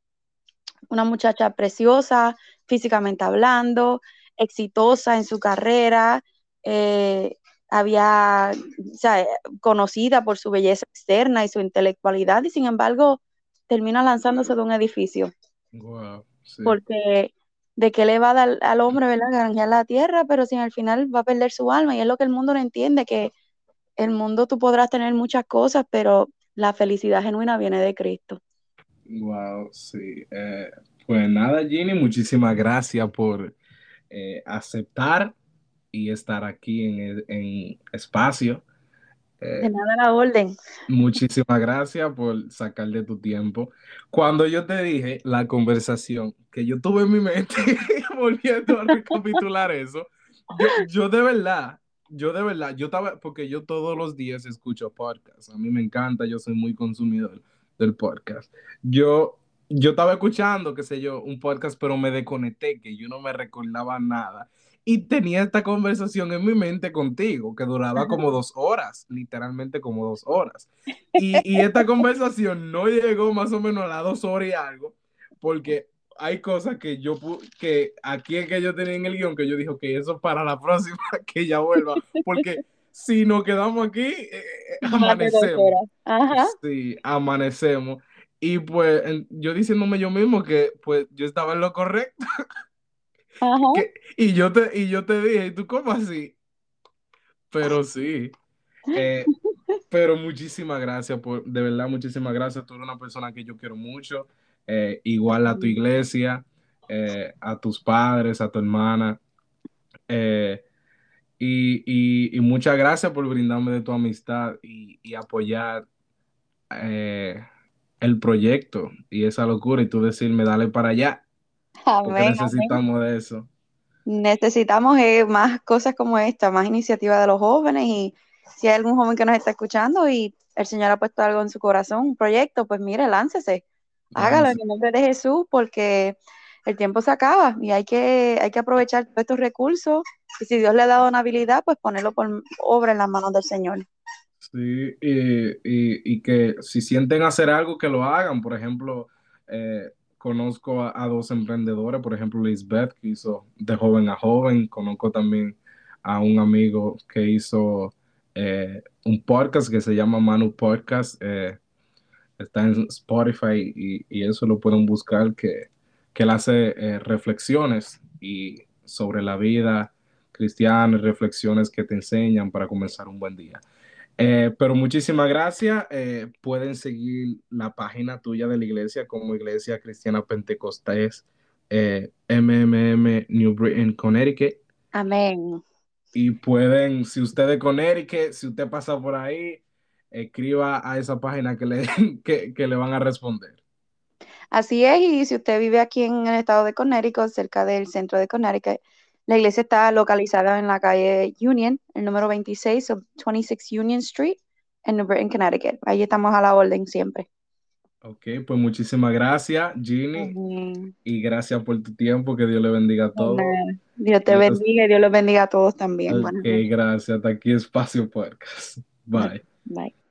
una muchacha preciosa, físicamente hablando, exitosa en su carrera, eh, había, o sea, conocida por su belleza externa y su intelectualidad, y sin embargo termina lanzándose de un edificio. Porque de qué le va a dar al hombre, ¿verdad? Granjear la tierra, pero sin al final va a perder su alma, y es lo que el mundo no entiende, que el mundo tú podrás tener muchas cosas, pero la felicidad genuina viene de Cristo. Wow, sí. Eh, pues nada, Ginny, muchísimas gracias por eh, aceptar y estar aquí en, en espacio. Eh, de nada la orden. Muchísimas gracias por sacar de tu tiempo. Cuando yo te dije la conversación que yo tuve en mi mente, volviendo a recapitular eso, yo, yo de verdad, yo de verdad, yo estaba, porque yo todos los días escucho podcasts, a mí me encanta, yo soy muy consumidor del podcast. Yo, yo estaba escuchando, qué sé yo, un podcast, pero me desconecté, que yo no me recordaba nada. Y tenía esta conversación en mi mente contigo, que duraba como dos horas, literalmente como dos horas. Y, y esta conversación no llegó más o menos a las dos horas y algo, porque hay cosas que yo que aquí es que yo tenía en el guion que yo dije que eso para la próxima que ella vuelva porque si nos quedamos aquí, eh, eh, amanecemos. Sí, amanecemos. Y pues yo diciéndome yo mismo que pues yo estaba en lo correcto. y, yo te, y yo te dije, ¿y tú cómo así? Pero sí. Eh, pero muchísimas gracias, por, de verdad, muchísimas gracias. Tú eres una persona que yo quiero mucho. igual a tu iglesia, a tus padres, a tu hermana. Eh, y, muchas gracias por brindarme de tu amistad y, apoyar eh, el proyecto y esa locura y tú decirme, dale para allá. porque necesitamos de eso. Necesitamos eh, más cosas como esta, más iniciativa de los jóvenes y si hay algún joven que nos está escuchando y el Señor ha puesto algo en su corazón, un proyecto, pues mire, láncese, hágalo en el nombre de Jesús porque el tiempo se acaba y hay que, hay que aprovechar todos estos recursos y si Dios le ha dado una habilidad, pues ponerlo por obra en las manos del Señor. Sí, y, que si sienten hacer algo, que lo hagan. Por ejemplo, eh, conozco a, dos emprendedores, por ejemplo, Lisbeth, que hizo de joven a joven. Conozco también a un amigo que hizo eh, un podcast que se llama Manu Podcast. eh, está en Spotify y, y eso lo pueden buscar, que, que él hace reflexiones y sobre la vida cristiana, reflexiones que te enseñan para comenzar un buen día. Eh, pero muchísimas gracias. Eh, pueden seguir la página tuya de la iglesia como Iglesia Cristiana Pentecostés eh, MMM New Britain, Connecticut. Amén. Y pueden, si usted de Connecticut, si usted pasa por ahí, escriba a esa página que le, que, que le van a responder. Así es, y si usted vive aquí en el estado de Connecticut, cerca del centro de Connecticut, la iglesia está localizada en la calle Union, el número 26 of 26 Union Street, en New Britain, Connecticut. Ahí estamos a la orden siempre. Ok, pues muchísimas gracias, Ginny, y gracias por tu tiempo. Que Dios le bendiga a todos. Dios te bendiga y Dios los bendiga a todos también. Ok, gracias. Hasta aquí Espacio Podcast. Bye. Bye.